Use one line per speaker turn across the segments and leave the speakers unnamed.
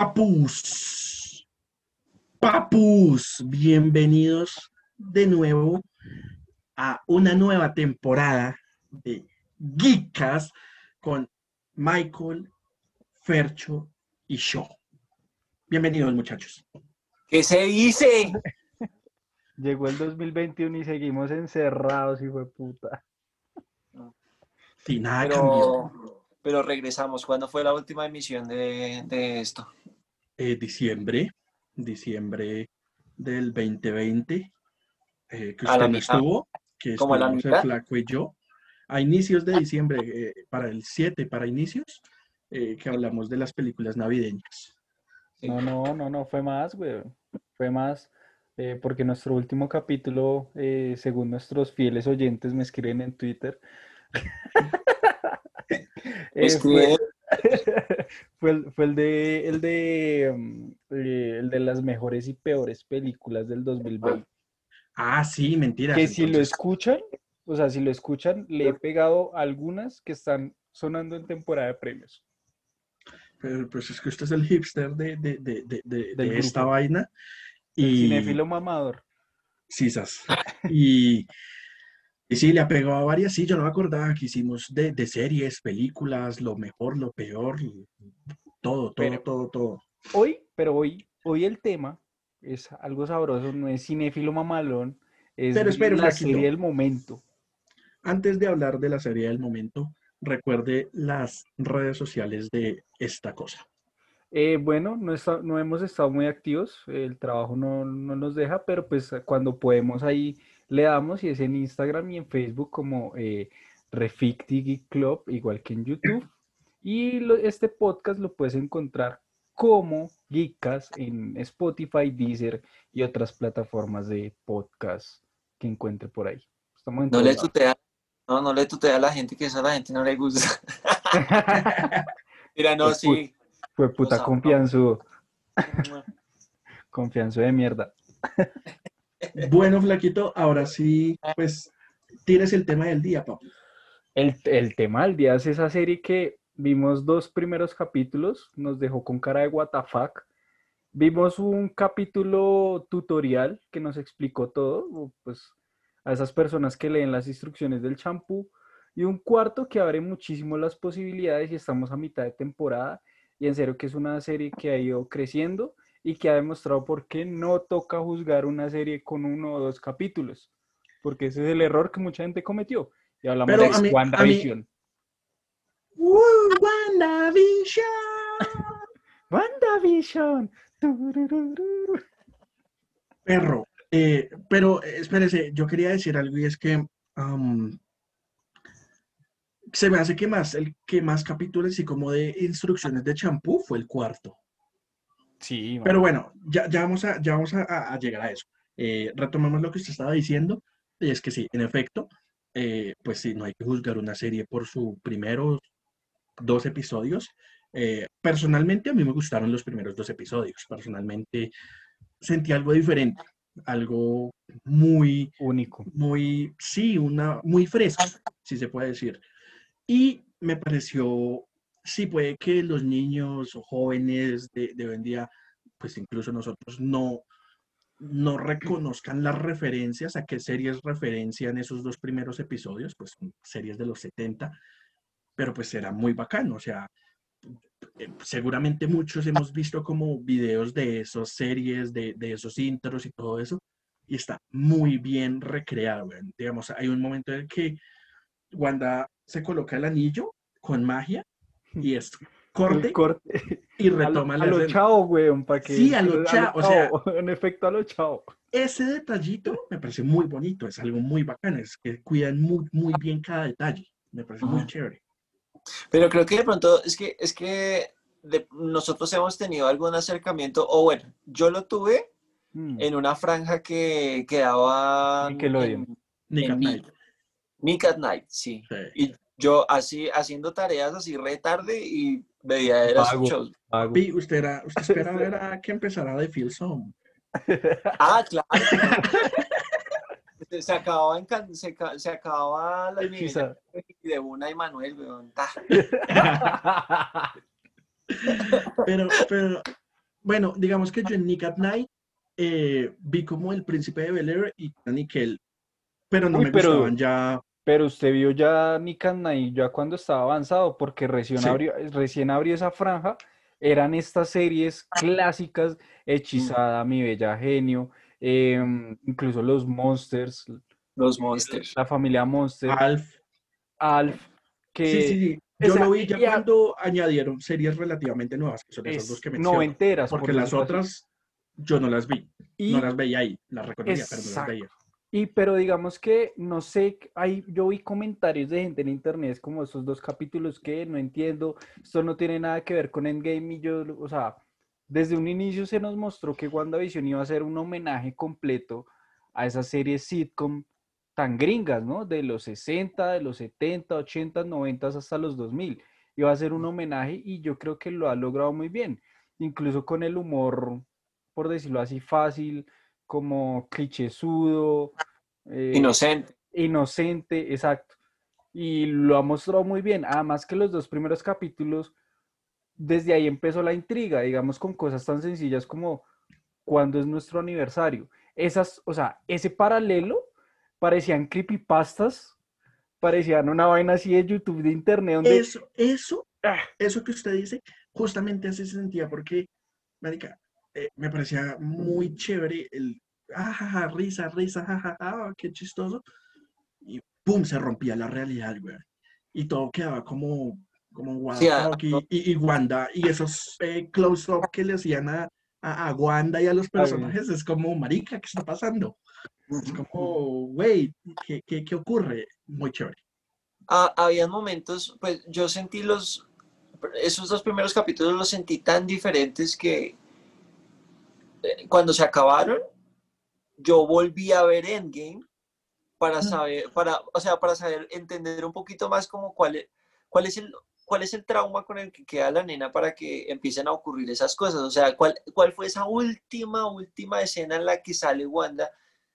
Papus, papus, bienvenidos de nuevo a una nueva temporada de Geekas con Michael, Fercho y yo. Bienvenidos muchachos.
¿Qué se dice?
Llegó el 2021 y seguimos encerrados, hijo de puta.
Sí, nada cambió.
Pero, pero regresamos. ¿Cuándo fue la última emisión de, de esto?
Eh, diciembre, diciembre del 2020, eh, que usted no estuvo, que
¿Como la
estuvimos el
mitad?
Flaco y yo, a inicios de diciembre, eh, para el 7, para inicios, eh, que hablamos de las películas navideñas.
No, no, no, no, fue más, güey. Fue más, eh, porque nuestro último capítulo, eh, según nuestros fieles oyentes me escriben en Twitter, eh,
Es
fue,
que
fue el, fue el de, el de, mm, eh, el de las mejores y peores películas del 2020.
Ah, sí, mentiras.
Que si lo escuchan, o sea, si lo escuchan, le he pegado algunas que están sonando en temporada de premios.
pero, pues es que usted es el hipster de, de, de, de, de- esta vaina.
El
Y,
cinéfilo mamador.
Sisas. Y, y sí, le ha pegado a varias. Sí, yo no me acordaba que hicimos de, de series, películas, lo mejor, lo peor, todo, todo,
Pero-
todo, todo.
Hoy, pero hoy, hoy el tema es algo sabroso, no es cinéfilo mamalón, es
Pero
la
flaquito.
serie del momento.
Antes de hablar de la serie del momento, recuerde las redes sociales de esta cosa.
Eh, bueno, no, está- no hemos estado muy activos, el trabajo no, no nos deja, pero pues cuando podemos ahí le damos y es en Instagram y en Facebook como eh, Club, igual que en YouTube. Y lo- este podcast lo puedes encontrar como Geekas en Spotify, Deezer y otras plataformas de podcast que encuentre por ahí. Estamos en
no le tutea, no, no le tutea a la gente que eso a la gente no le gusta. Mira, no,
Pues,
sí.
Fue puta confianzudo, confianzo de mierda.
Bueno, Flaquito, ahora sí, pues, tienes el tema del día, papi.
El, el tema del día es esa serie que vimos dos primeros capítulos, nos dejó con cara de fuck. Vimos un capítulo tutorial que nos explicó todo, pues a esas personas que leen las instrucciones del champú, y un cuarto que abre muchísimo las posibilidades y estamos a mitad de temporada, y en serio que es una serie que ha ido creciendo y que ha demostrado por qué no toca juzgar una serie con uno o dos capítulos, porque ese es el error que mucha gente cometió. Y hablamos
Pero
de
mí-
WandaVision.
¡Uh, WandaVision!
WandaVision.
Perro. Eh, pero eh, espérese, yo quería decir algo y es que se me hace que más el que más capítulos y como de instrucciones de champú fue el cuarto.
Sí, man.
Pero bueno, ya, ya vamos a, ya vamos a, a- a llegar a eso. Eh, retomemos lo que usted estaba diciendo, y es que sí, en efecto, eh, pues sí, no hay que juzgar una serie por sus primeros dos episodios. Eh, personalmente, a mí me gustaron los primeros dos episodios. Personalmente, sentí algo diferente, algo muy,
único.
muy, sí, una, muy fresco, si se puede decir. Y me pareció, sí, puede que los niños o jóvenes de, de hoy en día, pues incluso nosotros no, no reconozcan las referencias, a qué series referencian esos dos primeros episodios, pues series de los 70, pero pues era muy bacano, o sea, eh, seguramente muchos hemos visto como videos de esas series, de, de esos intros y todo eso, y está muy bien recreado. Digamos, hay un momento en el que Wanda se coloca el anillo con magia y es corte
corte.
y
A lo,
retoma
a
la
lo
escena.
chao, weón, para que.
Sí, a lo chao, o sea-
En efecto, a lo chao.
Ese detallito me parece muy bonito, es algo muy bacano, es que cuidan muy, muy bien cada detalle. Me parece muy chévere.
Pero creo que de pronto es que, es que de- nosotros hemos tenido algún acercamiento, o bueno, yo lo tuve
Mm.
en una franja que quedaba
Nickelodeon.
en
Nick
en
at
Mi-
Night.
Nick at Night, sí.
Sí.
Y yo así haciendo tareas así re tarde y veía era
Vago.
shows.
Vago.
Pi, usted, era, usted esperaba era que empezara de Feel Some.
Ah, claro. Se- acababa, en se, se acababa la
Quizá.
de una y Manuel, weón.
Pero, pero bueno, digamos que yo en Nick at Night eh, vi como el príncipe de Bel Air y Nickel, pero no
Uy,
me
pero-
gustaban ya.
Pero usted vio ya Nick and Night ya cuando estaba avanzado, porque recién,
Sí.
abrió, recién abrió esa franja, eran estas series clásicas, Hechizada, Mi Bella Genio, em, incluso los Monsters,
Los Monsters.
la familia Monster,
Alf.
Alf, que
Sí, sí, sí. Yo lo vi ya
y
cuando añadieron series relativamente nuevas, que son esas
es
dos que menciono.
noventeras, por
Porque las otras yo no las vi.
Y-
No las veía ahí. Las reconocía, pero no las veía.
Y pero digamos que, no sé, hay, yo vi comentarios de gente en internet es como estos dos capítulos que no entiendo, esto no tiene nada que ver con Endgame y yo, o sea, desde un inicio se nos mostró que WandaVision iba a ser un homenaje completo a esas series sitcom tan gringas, ¿no? De los 60, de los 70, 80, 90 hasta los 2000. Iba a ser un homenaje y yo creo que lo ha logrado muy bien, incluso con el humor, por decirlo así, fácil, como clichésudo, eh,
Inocente.
inocente, exacto. Y lo ha mostrado muy bien. Además que los dos primeros capítulos, desde ahí empezó la intriga, digamos, con cosas tan sencillas como cuándo es nuestro aniversario. Esas, o sea, ese paralelo parecían creepypastas, parecían una vaina así de YouTube, de internet, donde
Eso, eso,
Ah.
eso que usted dice, justamente así se sentía, porque, marica, eh, me parecía muy chévere el, ah, ja, ja, risa, risa, jajaja, ah, qué chistoso, y pum, se rompía la realidad, güey. Y todo quedaba como, como
Sí, ah,
y,
no.
y- y Wanda, y esos eh, close-up que le hacían a, a, a Wanda y a los personajes, es como, marica, ¿qué está pasando? Es como, güey, ¿qué, qué, qué ocurre? Muy chévere.
Ah, habían momentos, pues yo sentí los, esos dos primeros capítulos los sentí tan diferentes que cuando se acabaron, yo volví a ver Endgame para saber, para, o sea, para saber, entender un poquito más como cuál es, cuál es el, cuál es el trauma con el que queda la nena para que empiecen a ocurrir esas cosas. O sea, cuál, cuál fue esa última, última escena en la que sale Wanda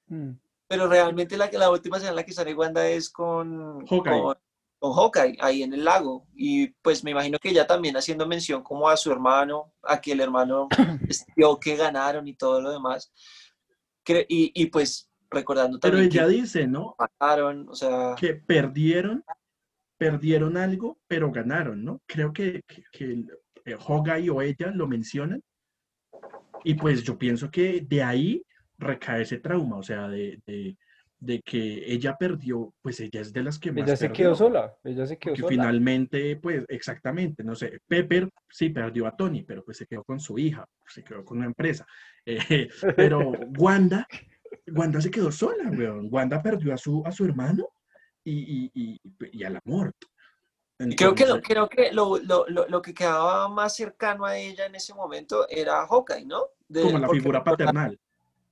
Mm,
pero realmente la, que- la última escena en la que sale Wanda es con
Hawkeye.
con, con Hawkeye, ahí en el lago. Y pues me imagino que ella también haciendo mención como a su hermano, a que el hermano vio que ganaron y todo lo demás. Y, y pues recordando
Pero
también
ella
que
dice, ¿no?
o sea,
que perdieron, perdieron algo, pero ganaron, ¿no? Creo que, que, que eh, Hawkeye o ella lo mencionan. Y pues yo pienso que de ahí recae ese trauma, o sea, de, de- de que ella perdió, pues ella es de las que más
Ella se
perdió,
quedó sola, ella se quedó
Porque
sola.
finalmente, pues exactamente, no sé, Pepper sí perdió a Tony, pero pues se quedó con su hija, se quedó con una empresa. Eh, pero Wanda, Wanda se quedó sola, weón. Wanda perdió a su, a su hermano y, y, y, y al amor.
y creo que, lo, creo que lo, lo, lo, lo que quedaba más cercano a ella en ese momento era Hawkeye, ¿no? De-
como la
porque
figura paternal.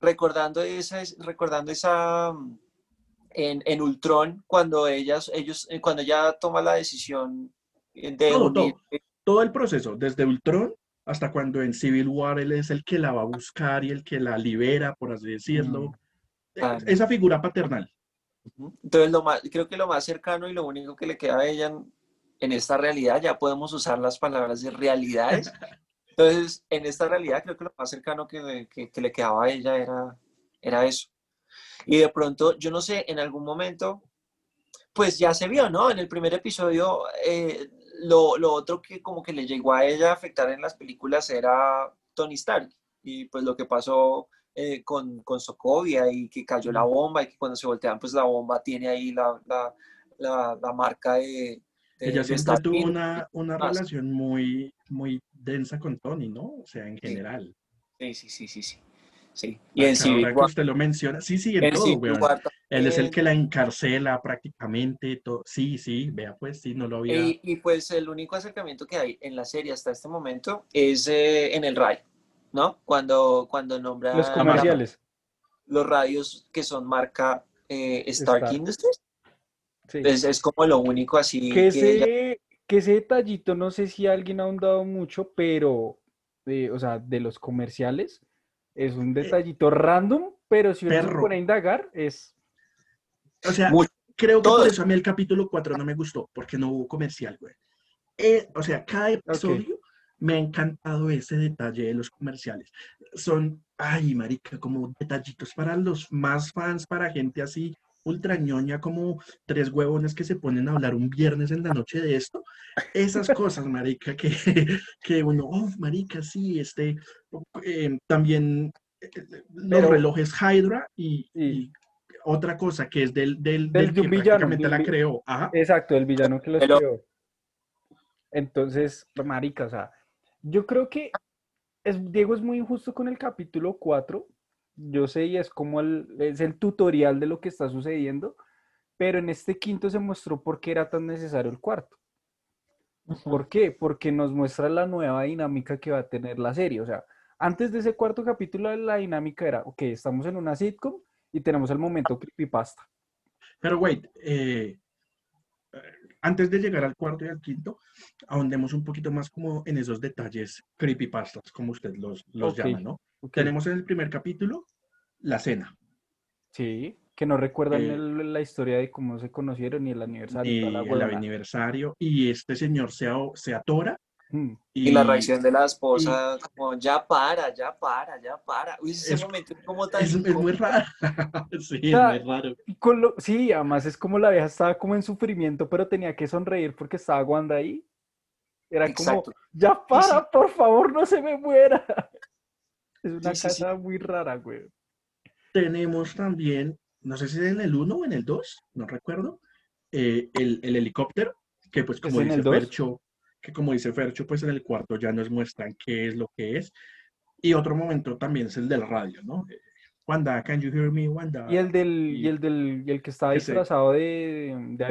Recordando esa, recordando esa mm, en, en Ultron, cuando ellas, ellos, eh, cuando ella toma la decisión de
Todo,
unir,
Todo el proceso, desde Ultron hasta cuando en Civil War él es el que la va a buscar y el que la libera, por así decirlo. Eh,
Ah.
Esa figura paternal.
Entonces, lo más, creo que lo más cercano y lo único que le queda a ella en, en esta realidad, ya podemos usar las palabras de realidades. Entonces, en esta realidad, creo que lo más cercano que, que- que le quedaba a ella era, era eso. Y de pronto, yo no sé, en algún momento, pues ya se vio, ¿no? En el primer episodio, eh, lo, lo otro que como que le llegó a ella a afectar en las películas era Tony Stark. Y pues lo que pasó eh, con, con Sokovia y que cayó la bomba y que cuando se voltean, pues la bomba tiene ahí la, la, la, la marca de... de-
Ella siempre tuvo una, una relación muy, muy densa con Tony, ¿no? O sea, en general.
Sí, sí, sí, sí, sí. sí. Y en Civil War,
usted lo menciona, sí, sí, en
en
todo,
Civil
weón.
War
Él es el
también.
que la encarcela prácticamente. todo. Sí, sí, vea, pues sí, no lo había.
Y, y, pues el único acercamiento que hay en la serie hasta este momento es eh, en el radio, ¿no? Cuando, cuando nombra
Los comerciales.
los radios que son marca eh, Stark,
Stark.
Industries.
Sí.
Es, es como lo único así
que
que
ese,
ella-
que ese detallito, no sé si alguien ha ahondado mucho, pero, eh, o sea, de los comerciales, es un detallito random, pero si uno se
perro.
pone a indagar, es...
O sea, creo que
Todo.
por eso a mí el capítulo 4 no me gustó, porque no hubo comercial, güey. Eh, o sea, cada episodio me ha encantado ese detalle de los comerciales. Son, ay, marica, como detallitos para los más fans, para gente así ultra ñoña, como tres huevones que se ponen a hablar un viernes en la noche de esto. Esas cosas, marica, que, que uno, oh, marica, sí, este, eh, también eh, los
Pero-
relojes Hydra y,
Sí.
y otra cosa que es del, del,
Del
del
de
que
villano,
prácticamente la creó. Ajá.
Exacto, el villano que lo
Pero-
escribió. Entonces, marica, o sea, yo creo que es, Diego es muy injusto con el capítulo 4. Yo sé, y es como el, es el tutorial de lo que está sucediendo, pero en este quinto se mostró por qué era tan necesario el cuarto. ¿Por qué? Porque nos muestra la nueva dinámica que va a tener la serie. O sea, antes de ese cuarto capítulo, la dinámica era, ok, estamos en una sitcom y tenemos el momento creepypasta.
Pero wait, eh, eh, antes de llegar al cuarto y al quinto, ahondemos un poquito más como en esos detalles creepypastas, como usted los, los
Ok,
llama, ¿no?
Ok,
Tenemos en el primer capítulo la cena
Sí, que no recuerdan
Eh,
el- la historia de cómo se conocieron ni el aniversario. y
y el aniversario y este señor se, se atora
Mm,
Y la reacción de la esposa, como ya para, ya para, ya para. Uy, ese
Es-
momento es como tan
es, es muy raro. sí, es
sea,
muy raro.
y con lo- sí, además es como la vieja estaba como en sufrimiento, pero tenía que sonreír porque estaba Wanda ahí. Era como, ya para, por favor, no se me muera. Es una
Sí, sí, sí.
casa muy rara, güey.
Tenemos también, no sé si es en el 1 o en el 2, no recuerdo, eh, el, el helicóptero, que pues como
en
dice
el 2?
Fercho, que como dice Fercho, pues en el cuarto ya nos muestran qué es lo que es. Y otro momento también es el del radio, ¿no? Eh, Wanda, can you hear me, Wanda?
Y el del, y
y-
el del, y el que estaba
ese.
disfrazado de, de,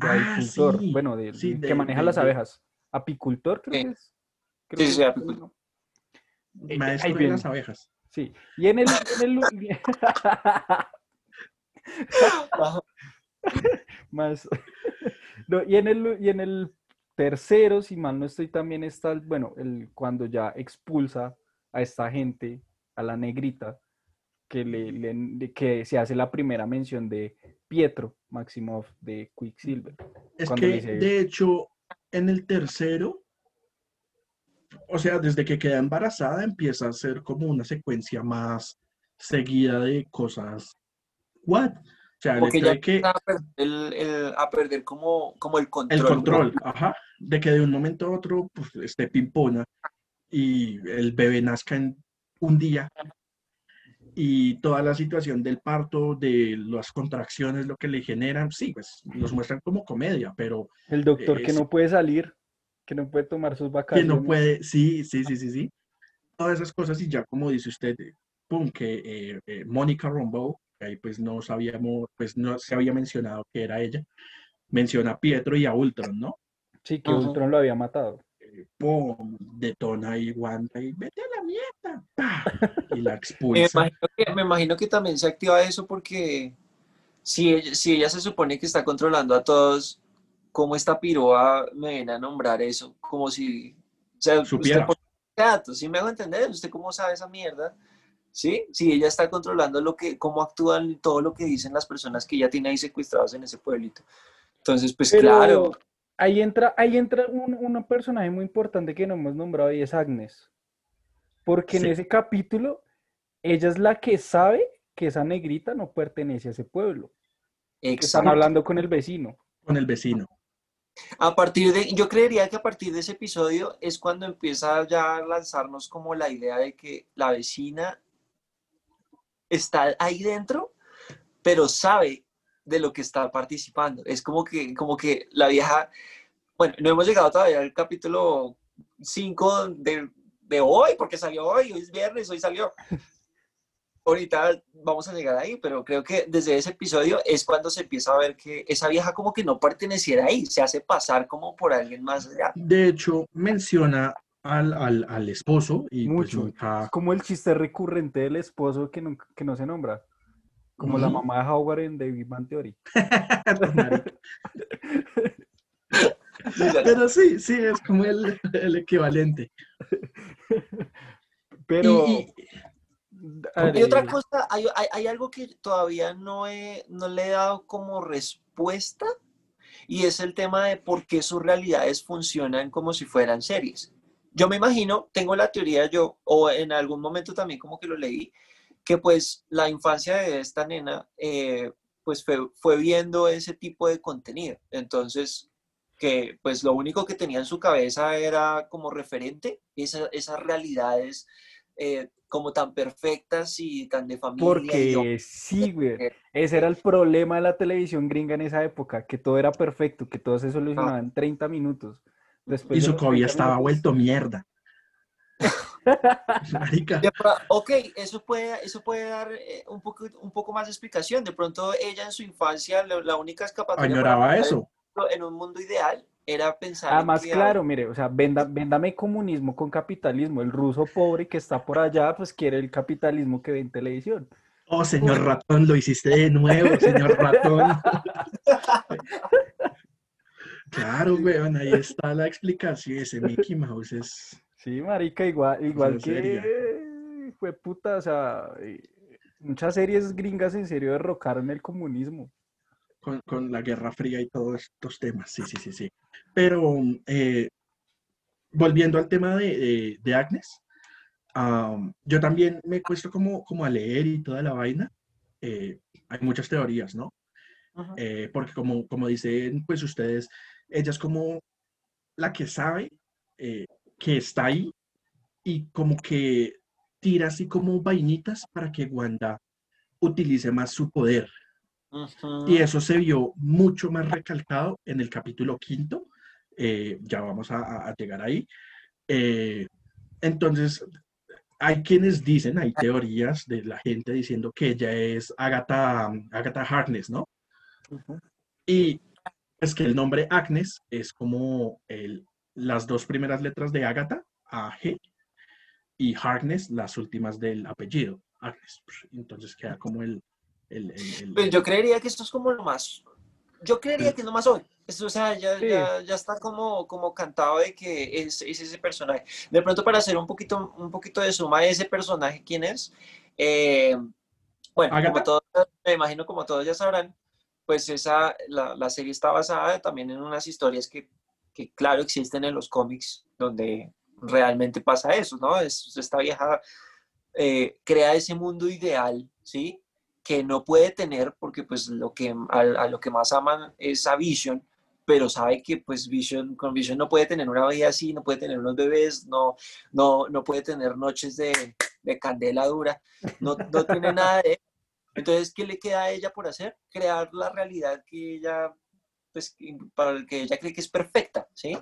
Ah,
apicultor,
sí,
bueno, de,
sí,
que maneja
de-
las abejas. Apicultor, creo
Sí.
que es. Creo
Sí,
que
sí,
es,
apicultor.
Eh,
Maestro
ahí
de las abejas.
Sí. Y en el, en el
Ajá.
más no, y en el y en el tercero, si mal no estoy, también está bueno, el cuando ya expulsa a esta gente, a la negrita, que le, que se hace la primera mención de Pietro Maximoff de Quicksilver.
Es que,
dice-
de hecho, en el tercero, o sea, desde que queda embarazada empieza a ser como una secuencia más seguida de cosas. ¿What? O sea, el
Como que
hecho
ya
de que
a perder, el, el- a perder como, como el control.
el control, ajá, de que de un momento a otro pues, esté pimpona y el bebé nazca en un día y toda la situación del parto, de las contracciones, lo que le generan, sí, pues los muestran como comedia, pero
El doctor que
Es-
no puede salir, que no puede tomar sus
que
vacaciones.
no puede, sí, sí, sí, sí, sí. Todas esas cosas y ya como dice usted, eh, pum, que eh, eh, Mónica Rambeau, que ahí pues no sabíamos, pues no se había mencionado que era ella, menciona a Pietro y a Ultron, ¿no?
Sí, que
Ajá.
Ultron lo había matado.
Eh, pum, detona y Wanda y vete a la mierda, ¡pah! y la
Me
expulsa.
imagino, que, me imagino que también se activa eso porque si ella, si ella se supone que está controlando a todos, ¿cómo esta piroa me viene a nombrar eso? Como si... O sea, usted
Supiera.
por- Gato, ¿sí me hago entender? ¿Usted cómo sabe esa mierda? ¿Sí? Si ella está controlando lo que, cómo actúan todo lo que dicen las personas que ella tiene ahí secuestrados en ese pueblito. Entonces, pues
Pero
claro,
ahí entra, ahí entra un, un personaje muy importante que no hemos nombrado y es Agnes. Porque en ese capítulo, ella es la que sabe que esa negrita no pertenece a ese pueblo. Están hablando con el vecino.
con el vecino.
A partir de, yo creería que a partir de ese episodio es cuando empieza ya a lanzarnos como la idea de que la vecina está ahí dentro, pero sabe de lo que está participando. Es como que, como que la vieja, bueno, no hemos llegado todavía al capítulo 5 de, de hoy, porque salió hoy, hoy es viernes, hoy salió. Ahorita vamos a llegar ahí, pero creo que desde ese episodio es cuando se empieza a ver que esa vieja como que no perteneciera ahí, se hace pasar como por alguien más allá.
De hecho, menciona al, al, al esposo y pues
Mucho.
nunca...
Es como el chiste recurrente del esposo que no, que no se nombra. Como la mamá de Howard en The Big Bang Theory.
Pero sí, sí, es como el, el equivalente.
Pero.
Y-
otra
ver,
cosa, hay, hay- hay algo que todavía no, he, no le he dado como respuesta y es el tema de por qué sus realidades funcionan como si fueran series. Yo me imagino, tengo la teoría yo, o en algún momento también como que lo leí, que pues la infancia de esta nena, eh, pues fue, fue, viendo ese tipo de contenido. Entonces, que pues lo único que tenía en su cabeza era como referente esa, esas realidades eh, como tan perfectas y tan de familia.
Porque sí, güey. Ese era el problema de la televisión gringa en esa época, que todo era perfecto, que todo se solucionaba en 30 minutos.
Después y su COVID estaba vuelto mierda.
ok, eso puede, eso puede dar eh, un, poco, un poco más de explicación. De pronto ella en su infancia, la, única escapatoria...
Añoraba eso.
En un mundo ideal era pensar...
Además, claro, mire, o sea, venda, véndame comunismo con capitalismo. El ruso pobre que está por allá, pues quiere el capitalismo que ve en televisión.
Oh, señor ratón, lo hiciste de nuevo, señor ratón. Claro, weón, ahí está la explicación. Ese Mickey Mouse es.
Sí, marica, igual, igual que fue puta, o sea, muchas series gringas en serio derrocaron el comunismo.
Con, la Guerra Fría y todos estos temas, sí, sí, sí, sí. Pero eh, volviendo al tema de, Agnes, yo también me he puesto como, como a leer y toda la vaina. Eh, hay muchas teorías, ¿no? Eh, porque como, como dicen pues ustedes, ella es como la que sabe eh, que está ahí y como que tira así como vainitas para que Wanda utilice más su poder. Y eso se vio mucho más recalcado en el capítulo quinto. Eh, ya vamos a, llegar ahí. Eh, entonces, hay quienes dicen, hay teorías de la gente diciendo que ella es Agatha, Agatha Harkness, ¿no? Y es que el nombre Agnes es como el, las dos primeras letras de Agatha, A-G, y Harkness las últimas del apellido, Agnes. Entonces queda como el...
Pues yo creería que esto es como lo más... Yo creería que es lo más hoy. Esto, o sea, ya, ya, está como, como cantado de que es, es, ese personaje. De pronto, para hacer un poquito, un poquito de suma de ese personaje, ¿quién es? Eh, bueno, como todos, me imagino como todos ya sabrán, pues esa, la, la, serie está basada también en unas historias que, que, claro, existen en los cómics, donde realmente pasa eso, ¿no? Es, esta vieja eh, crea ese mundo ideal, ¿sí? Que no puede tener porque pues lo que, a, lo que más aman es a Vision, pero sabe que pues Vision, con Vision no puede tener una vida así, no puede tener unos bebés, no, no, no puede tener noches de, de candela dura, no, no tiene nada de entonces, ¿qué le queda a ella por hacer? Crear la realidad que ella, pues, para el que ella cree que es perfecta, ¿sí?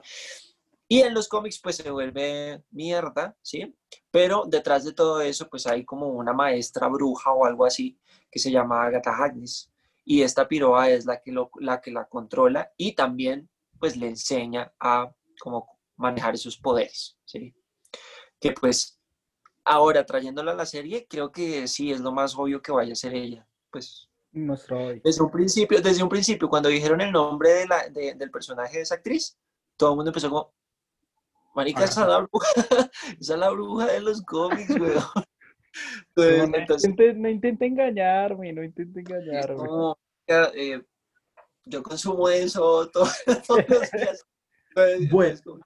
Y en los cómics, pues, se vuelve mierda, ¿sí? Pero detrás de todo eso, pues, hay como una maestra bruja o algo así que se llama Agatha Harkness. Y esta piroa es la que, la que la controla y también, pues, le enseña a cómo manejar esos poderes, ¿sí? Que, pues, Ahora, trayéndola a la serie, creo que sí es lo más obvio que vaya a ser ella. Pues desde un principio, desde un principio, cuando dijeron el nombre de la, del personaje de esa actriz, todo el mundo empezó como, marica, esa es la bruja, esa es la bruja de los cómics, weón.
no, intente, engañarme, no intente engañarme.
Eh, yo consumo eso todos, los días.
Bueno,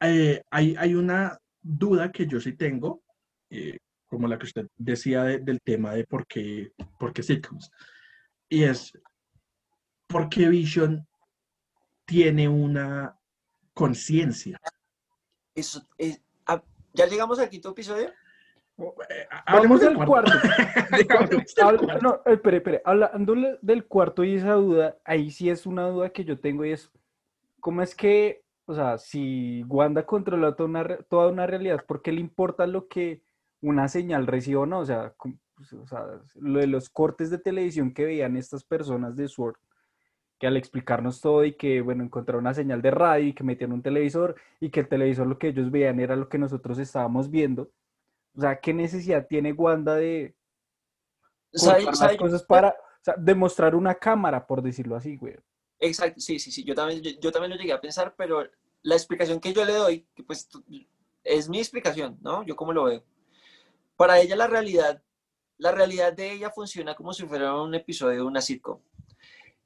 eh, hay, hay una duda que yo sí tengo eh, como la que usted decía del tema de por qué, por qué sitcoms. Y es, ¿por qué Vision tiene una conciencia?
Eso, ah, ¿Ya llegamos al quinto episodio?
Eh, hablemos del cuarto. no, espere, espere. Hablando del cuarto y esa duda, ahí sí es una duda que yo tengo y es, ¿cómo es que, o sea, si Wanda controla toda una, toda una realidad, ¿por qué le importa lo que una señal recibo no, o sea, pues, o sea, lo de los cortes de televisión que veían estas personas de SWORD, que al explicarnos todo y que, bueno, encontraron una señal de radio y que metían un televisor y que el televisor lo que ellos veían era lo que nosotros estábamos viendo. O sea, ¿qué necesidad tiene Wanda de las cosas para demostrar una cámara, por decirlo así, güey?
Exacto, sí, sí, sí, yo también, yo también lo llegué a pensar, pero la explicación que yo le doy, que pues es mi explicación, ¿no? Yo cómo lo veo para ella la realidad, la realidad de ella funciona como si fuera un episodio de una sitcom.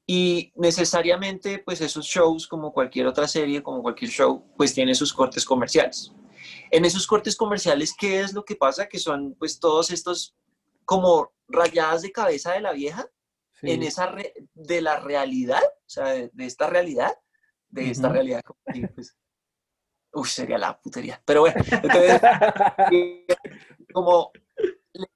Y necesariamente, pues esos shows, como cualquier otra serie, como cualquier show, pues tiene sus cortes comerciales. En esos cortes comerciales, ¿qué es lo que pasa? Que son pues todos estos como rayadas de cabeza de la vieja
Sí.
en esa re- de la realidad, o sea, de, de esta realidad, de esta
Ujú.
realidad. como que, pues, Uy, sería la putería. Pero bueno, entonces, como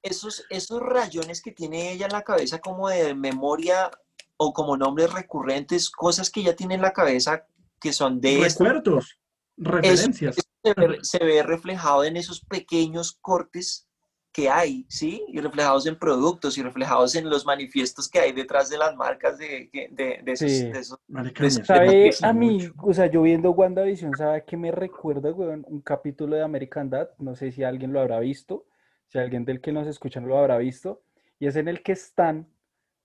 esos, esos rayones que tiene ella en la cabeza como de memoria o como nombres recurrentes, cosas que ella tiene en la cabeza que son de
Recuerdos, referencias.
se ve, se ve reflejado en esos pequeños cortes que hay, ¿sí? Y reflejados en productos y reflejados en los manifiestos que hay detrás de las marcas de, de, de esos,
Sí.
de esos- Pues,
¿Sabe a mí,
mucho.
o sea, yo viendo WandaVision, ¿sabe qué me recuerda, weón? Un capítulo de American Dad, no sé si alguien lo habrá visto, si alguien del que nos escuchan lo habrá visto, y es en el que Stan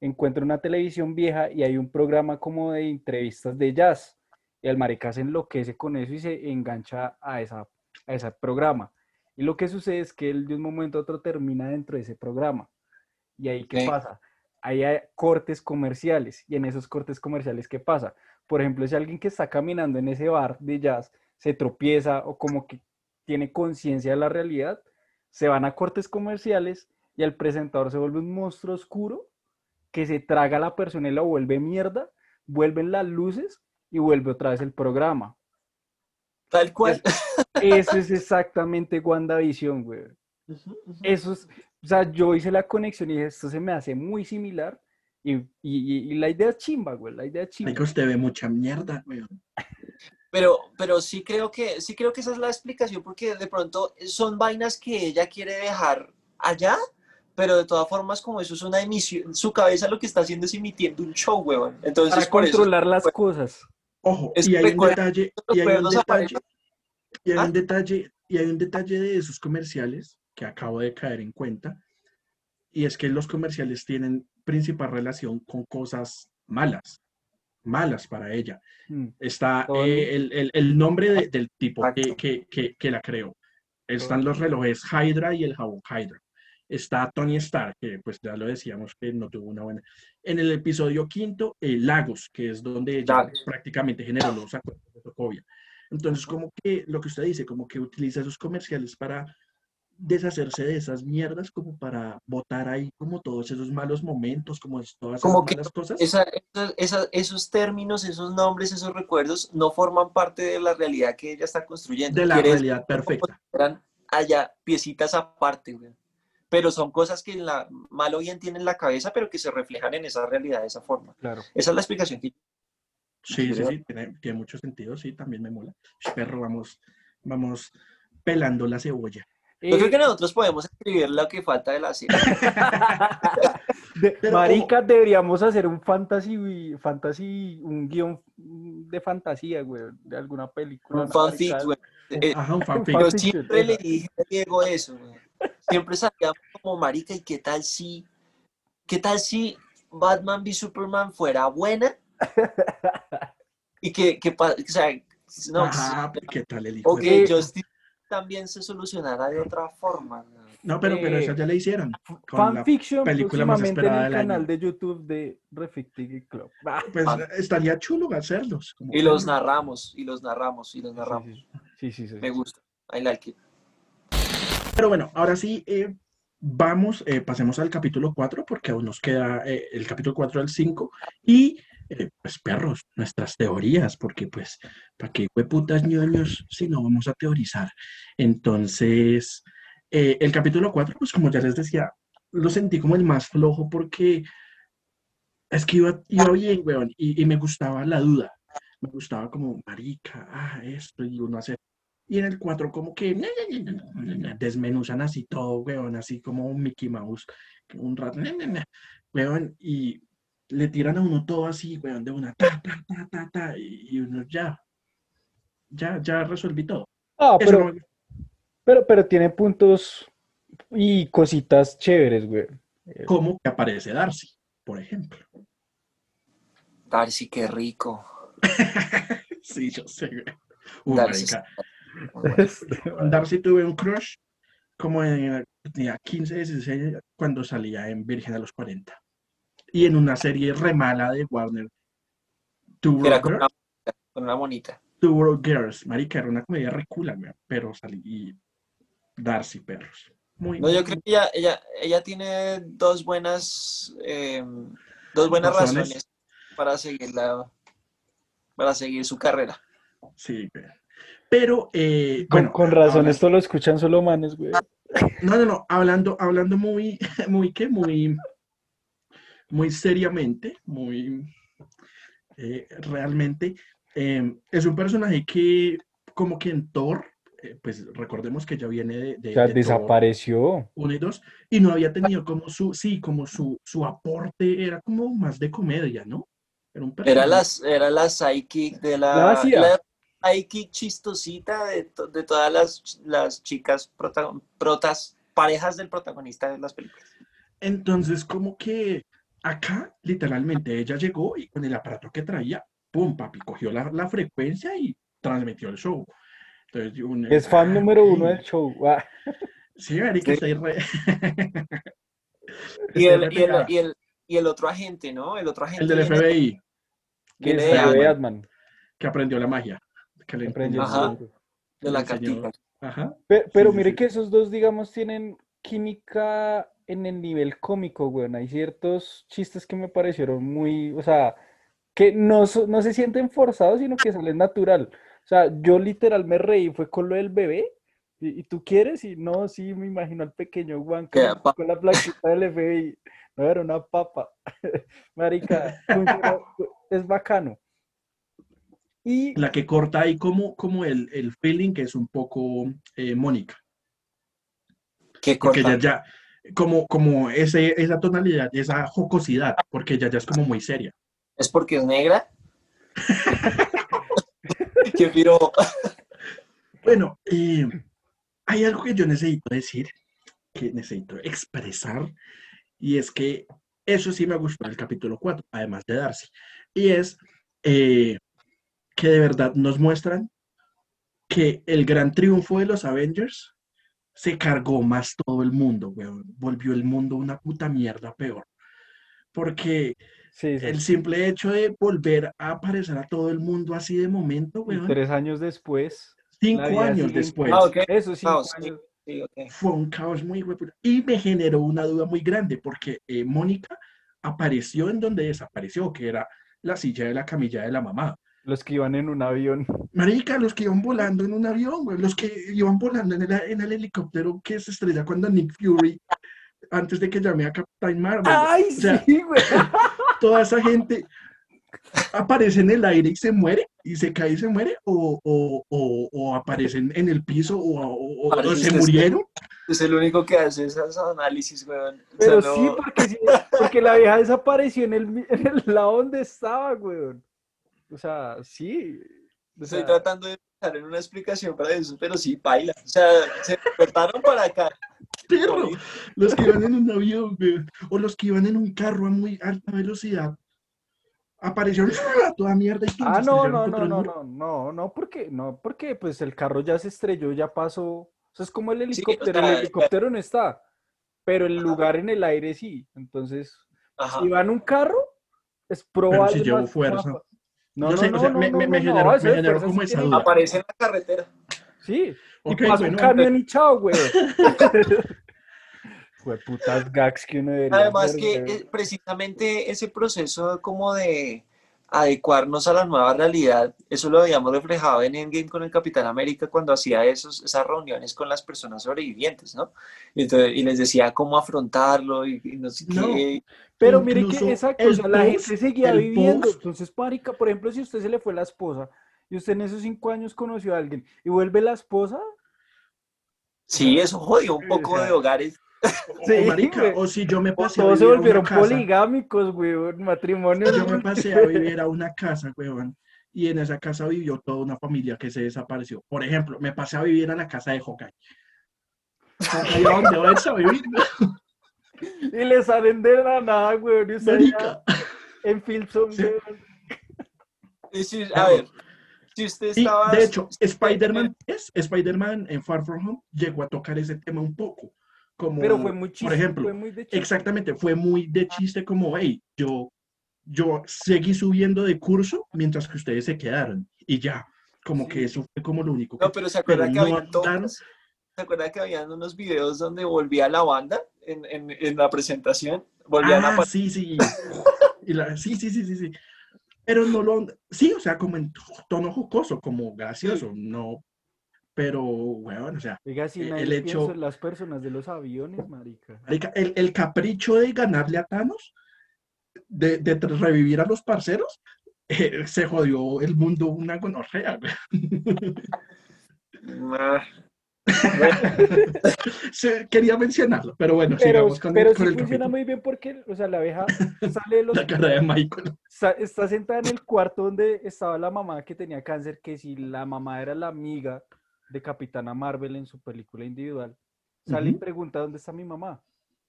encuentra una televisión vieja y hay un programa como de entrevistas de jazz, y el marica se enloquece con eso y se engancha a, esa, a ese programa. Y lo que sucede es que él de un momento a otro termina dentro de ese programa. ¿Y ahí qué pasa? Ahí hay cortes comerciales. Y en esos cortes comerciales, ¿qué pasa? Por ejemplo, si alguien que está caminando en ese bar de jazz se tropieza o como que tiene conciencia de la realidad, se van a cortes comerciales y el presentador se vuelve un monstruo oscuro que se traga a la persona y la vuelve mierda, vuelven las luces y vuelve otra vez el programa.
tal cual.
Eso es exactamente WandaVision, güey. Eso es, o sea, yo hice la conexión y dije, esto se me hace muy similar. Y, y- y- y la idea es chimba, güey, la idea es chimba.
Marica, usted ve mucha mierda, weón.
Pero, pero sí creo que sí creo que esa es la explicación porque de pronto son vainas que ella quiere dejar allá, pero de todas formas como eso es una emisión, su cabeza lo que está haciendo es emitiendo un show, weón. Entonces
Para
por eso
controlar las cosas.
Ojo,
Es
y hay un
recuerda-
detalle, y hay un detalle. Y hay
¿Ah?
un detalle, y hay un detalle de esos comerciales que acabo de caer en cuenta, y es que los comerciales tienen principal relación con cosas malas, malas para ella.
Mm,
Está eh, el, el- el nombre de- del tipo que, que- que- que la creó. Están los relojes Hydra y el jabón Hydra. Está Tony Stark, que pues ya lo decíamos que no tuvo una buena. En el episodio quinto, eh, Lagos, que es donde ella prácticamente generó los acuerdos de Sokovia. Entonces, como que lo que usted dice, como que utiliza esos comerciales para deshacerse de esas mierdas, como para botar ahí como todos esos malos momentos, como todas esas
Como que
malas cosas.
Esa- esa- esa- esos términos, esos nombres, esos recuerdos no forman parte de la realidad que ella está construyendo.
de la realidad
que
perfecta.
eran allá piecitas aparte, güey. Pero son cosas que en la, mal o bien tienen en la cabeza, pero que se reflejan en esa realidad de esa forma.
claro.
Esa es la explicación que
Sí, sí, sí, tiene, tiene mucho sentido, sí, también me mola. Perro, vamos, vamos pelando la cebolla.
Yo creo que nosotros podemos escribir lo que falta de la serie.
de- marica, deberíamos hacer un fantasy, fantasy, un guion de fantasía, güey, de alguna película.
Un fanfic, güey. Eh,
Ajá, un fanfic.
yo siempre le dije a Diego eso, güey. Siempre salíamos como marica, ¿y qué tal si, qué tal si Batman v Superman fuera buena? Y que, que o sea, no,
Ajá, ¿qué tal el hijo
o
de
que? Justice también se solucionara de otra forma.
No, pero, pero
Eh,
esa ya la hicieron. con la
Fanfiction
película más
próximamente en
esperada
el
del
canal
año.
de YouTube de Reflecting Club. Ah,
Pues
Ah.
estaría chulo hacerlos. como
Y los
perro.
narramos, y los narramos, y los
sí,
narramos.
sí, sí, sí, sí.
Me gusta. I like it.
Pero bueno, ahora sí, eh, vamos, eh, pasemos al capítulo 4, porque aún nos queda eh, el capítulo 4 del 5. Y, eh, pues, perros, nuestras teorías, porque, pues, ¿para qué putas ñoños si no vamos a teorizar? Entonces, eh, el capítulo 4, pues, como ya les decía, lo sentí como el más flojo porque es que iba, iba bien, weón, y, y me gustaba la duda. Me gustaba como, marica, ah, esto, y uno hace y en el 4 como que desmenuzan así todo, weón, así como un Mickey Mouse, un rato, weón, y le tiran a uno todo así, weón, de una ta, ta, ta, ta, ta, y uno ya, ya, ya resolví todo.
Ah,
Eso
pero,
no me-
pero, pero tiene puntos y cositas chéveres, güey.
como que aparece Darcy, por ejemplo.
Darcy, qué rico.
Sí, yo sé, weón. Uy,
Darcy
con Darcy tuve un crush como en, tenía 15, 16, cuando salía en Virgen a los 40. Y en una serie re mala de Warner, Two
Era con una, con una monita.
Two World Girls. Marica, era una comedia recula, pero salí y Darcy, perros. Muy,
No, yo
muy-
creo que ella, ella, ella tiene dos buenas, eh, dos buenas
Razones.
razones para seguir la, para seguir su carrera.
Sí. Pero, eh,
Con,
bueno,
con razón,
ahora-
esto lo escuchan solo manes, güey.
No, no, no, hablando, hablando muy, muy, ¿qué? Muy, muy seriamente, muy, eh, realmente, eh, es un personaje que, como que en Thor, eh, pues recordemos que ya viene de, de,
O sea,
de Thor
desapareció.
1 y 2, y no había tenido como su, sí, como su, su aporte, era como más de comedia, ¿no? Era un
Era
personaje-
las, era la sidekick de
La
la, la sidekick chistosita de, to- de todas las, las chicas prota- protas, parejas del protagonista de las películas.
Entonces, como que acá, literalmente, ella llegó y con el aparato que traía, pum, papi, cogió la, la frecuencia y transmitió el show. Entonces, yo, un-
Es fan
ah,
número uno del show. Ah,
Sí, marica,
Sí.
está ahí re...
Y el, y, el, y, el, y el otro agente, ¿no? El otro agente
El del FBI,
este
de,
de
Batman.
Batman.
que aprendió la magia. Que le
Aprendió
Ajá. de la.
Ajá.
Pe- Pero,
sí,
mire
sí.
que esos dos, digamos, tienen química en el nivel cómico, weón. Hay ciertos chistes que me parecieron muy, o sea, que no, no se sienten forzados, sino que salen natural. O sea, yo literal me reí, fue con lo del bebé. ¿Y, y tú quieres? Y no, sí, me imagino al pequeño Juan con, la plaquita del FBI. No, era una papa. Marica, es bacano. Y
La que corta ahí como, como el, el feeling que es un poco eh, Mónica.
Que
Porque
corta.
ella ya, como, como ese, esa tonalidad, esa jocosidad, porque ella ya es como muy seria.
¿Es porque es negra? que piro.
Bueno, eh, hay algo que yo necesito decir, que necesito expresar, y es que eso sí me gustó del capítulo 4, además de Darcy, y es eh, que de verdad nos muestran que el gran triunfo de los Avengers se cargó más todo el mundo, weón. Volvió el mundo una puta mierda peor. Porque
sí, sí,
el simple hecho de volver a aparecer a todo el mundo así de momento,
y
weón,
tres años después.
cinco años después,
Ah, ok.
Eso, cinco
sí.
años.
Sí, ok.
fue un caos muy hueputa. Y me generó una duda muy grande porque eh, Mónica apareció en donde desapareció, que era la silla de la camilla de la mamá.
Los que iban en un avión.
Marica, los que iban volando en un avión, güey, los que iban volando en el, en el helicóptero que se estrella cuando Nick Fury, antes de que llame a Captain Marvel.
¡Ay,
O sea,
sí, güey!
toda esa gente aparece en el aire y se muere, y se cae y se muere, o, o, o, o aparecen en el piso, o, o- o- o
Parece
se murieron.
Es el único que hace esos análisis, weón. O sea,
Pero
no-
sí, porque, sí, porque la vieja desapareció en el, en el lado donde estaba, güey. O sea, sí. O
Estoy
sea,
tratando de pensar en una explicación para eso, pero sí, baila. O sea, se despertaron para acá.
perro. Los que iban en un avión, o los que iban en un carro a muy alta velocidad. Aparecieron toda mierda y.
Ah, no, no, no, no, no, no, no, porque, no, porque pues el carro ya se estrelló, ya pasó. O sea, es como el helicóptero,
sea,
el helicóptero no está, pero el lugar en el aire sí. Entonces,
Ajá.
si va en un carro, es probable.
llevó
más-
fuerza.
más- No, no,
sé,
no,
o sea,
no,
me-
no,
me- me generó-
no,
me
de
generó como esa duda.
Aparece en la carretera.
Sí,
Ok,
y pasa
bueno,
un camión y chao, güey. Fue putas gags que uno debería
Además
hacer,
que
güey.
eh, precisamente ese proceso como de adecuarnos a la nueva realidad, eso lo habíamos reflejado en Endgame con el Capitán América cuando hacía esos, esas reuniones con las personas sobrevivientes, ¿no? Y, entonces- y les decía cómo afrontarlo y, y no sé
No.
qué.
Pero mire que exacto, o sea, la
post-
gente seguía viviendo.
post-
Entonces, marica, por ejemplo, si usted se le fue la esposa y usted en esos cinco años conoció a alguien y vuelve la esposa,
Sí, eso jodió un
o
poco
sea,
de hogares.
O,
Sí,
marica,
güey.
o si yo me pasé a
todos se
vivir a una
volvieron
casa,
poligámicos, güey, matrimonio.
yo me pasé a vivir a una casa, weón, y en esa casa vivió toda una familia que se desapareció. Por ejemplo, me pasé a vivir a la casa de Hawkeye. Hawkeye, ¿a dónde vas a vivir?
Y le salen de la nada, güey. Y
Marica.
en Filson,
Sí.
a ver, si usted estaba...
de hecho, Spider-Man es Spider-Man en Far From Home llegó a tocar ese tema un poco. Como,
Pero fue muy chiste,
por ejemplo,
fue muy de chiste.
exactamente, fue muy de chiste como, hey, yo, yo seguí subiendo de curso mientras que ustedes se quedaron y ya. Como que eso fue como lo único que...
No, pero se acuerda que
no
habían? ¿Se acuerda que habían unos videos donde volvía la banda en, en, en la presentación? Volvían a
Ah, sí, sí. Y la- sí, sí, sí, sí, sí. Pero no lo... Sí, o sea, como en tono jocoso, como gracioso, no... Pero, bueno, o sea,
Oiga, si nadie
el hecho-
en las personas de los aviones, marica.
marica, el, el capricho de ganarle a Thanos, de, de revivir a los parceros, eh, se jodió el mundo una gonorrea. güey.
Ah,
Se- quería mencionarlo, pero bueno,
Pero,
sigamos con,
pero
el, con
sí
el
funciona
capítulo.
muy bien porque, o sea, la abeja sale de los
La cara de Michael.
está sentada en el cuarto donde estaba la mamá que tenía cáncer, que si la mamá era la amiga de Capitana Marvel en su película individual, sale y pregunta dónde está mi mamá.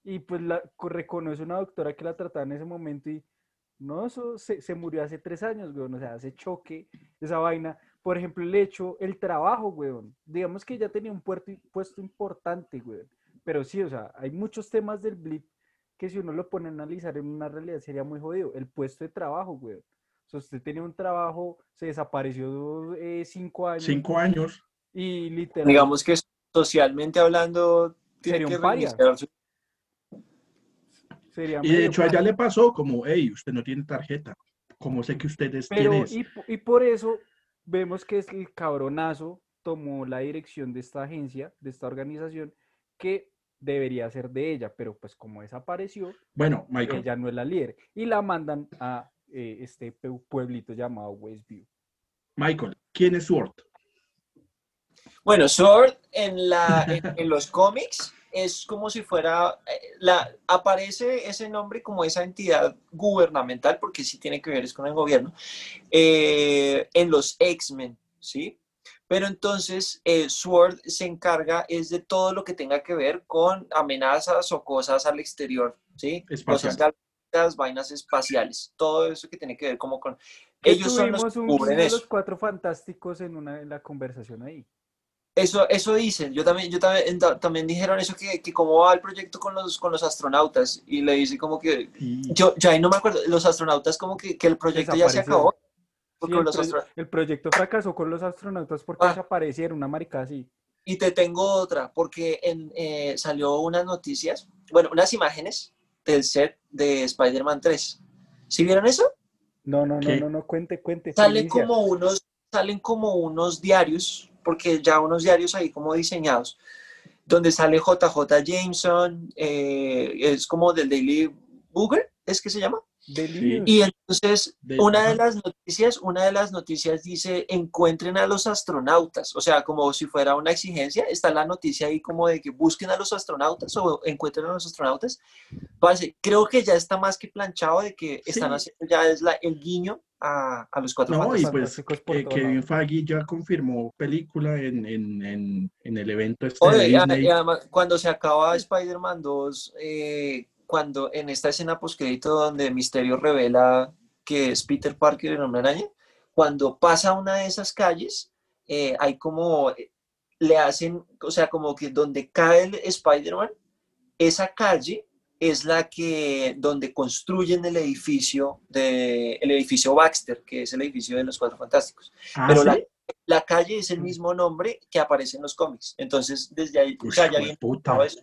Y pues la co- reconoce una doctora que la trataba en ese momento y no, eso se, se murió hace tres años, weón. O sea, ese choque, esa vaina. Por ejemplo, el hecho, el trabajo, weón. Digamos que ya tenía un puerto, puesto importante, weón. Pero sí, o sea, hay muchos temas del blip que si uno lo pone a analizar en una realidad sería muy jodido. El puesto de trabajo, weón. O sea, usted tenía un trabajo, se desapareció eh, cinco años
Cinco años.
Y literal
digamos que socialmente hablando, tiene
Sería un
que
paria.
reiniciar su-
sería
Y de hecho a ella
paria.
le pasó como, hey, usted no tiene tarjeta. Como sé que ustedes
Pero,
tienen.
y, y por eso vemos que es el cabronazo tomó la dirección de esta agencia, de esta organización, que debería ser de ella, pero pues como desapareció,
Bueno, Michael,
ella no es la líder. Y la mandan a eh, este pue- pueblito llamado Westview.
Michael, ¿quién es Sword?
Bueno, Sword en, la, en, en los cómics es como si fuera, eh, la, aparece ese nombre como esa entidad gubernamental, porque sí tiene que ver es con el gobierno, eh, en los X-Men, ¿sí? Pero entonces eh, Sword se encarga es de todo lo que tenga que ver con amenazas o cosas al exterior, ¿sí? Cosas
Espacial.
galácticas, vainas espaciales, todo eso que tiene que ver como con... Ellos son que cubren eso.
los cuatro fantásticos en, una, en la conversación ahí.
Eso, eso dicen, yo también, yo también, ta- también dijeron eso que, que cómo va el proyecto con los, con los astronautas y le dice como que, yo ya ahí no me acuerdo, los astronautas como que, que el proyecto ya se acabó.
Sí, el,
los
proyecto fracasó con los astronautas porque
Ah.
desaparecieron, una marica así.
Y te tengo otra, porque en, eh, salió unas noticias, bueno, unas imágenes del set de Spider-Man 3. ¿Sí vieron eso?
No, no, no,
¿Qué?
no, no, cuente, cuente.
Salen como unos, salen como unos diarios, porque ya unos diarios ahí como diseñados, donde sale JJ Jameson, eh, es como del Daily Booger, ¿es que se llama? Y entonces, una de las noticias, una de las noticias dice, encuentren a los astronautas, o sea, como si fuera una exigencia, está la noticia ahí como de que busquen a los astronautas o encuentren a los astronautas. Parce, creo que ya está más que planchado de que están
Sí.
haciendo ya es la, el guiño a, a los cuatro
No, y pues eh, Kevin. Feige ya confirmó película en, en, en, en el evento este de
Oye, a-
Disney.
y además, cuando se acaba Spider-Man 2, eh, cuando en esta escena postcrédito donde Misterio revela que es Peter Parker en Hombre Araña, cuando pasa una de esas calles, eh, hay como, eh, le hacen, o sea, como que donde cae el Spider-Man, esa calle es la que, donde construyen el edificio, de, el edificio Baxter, que es el edificio de los Cuatro Fantásticos
Ah,
pero
¿sí?
la, la calle es el mismo nombre que aparece en los cómics. Entonces, desde ahí, o
Uy,
sea, ya notado eso.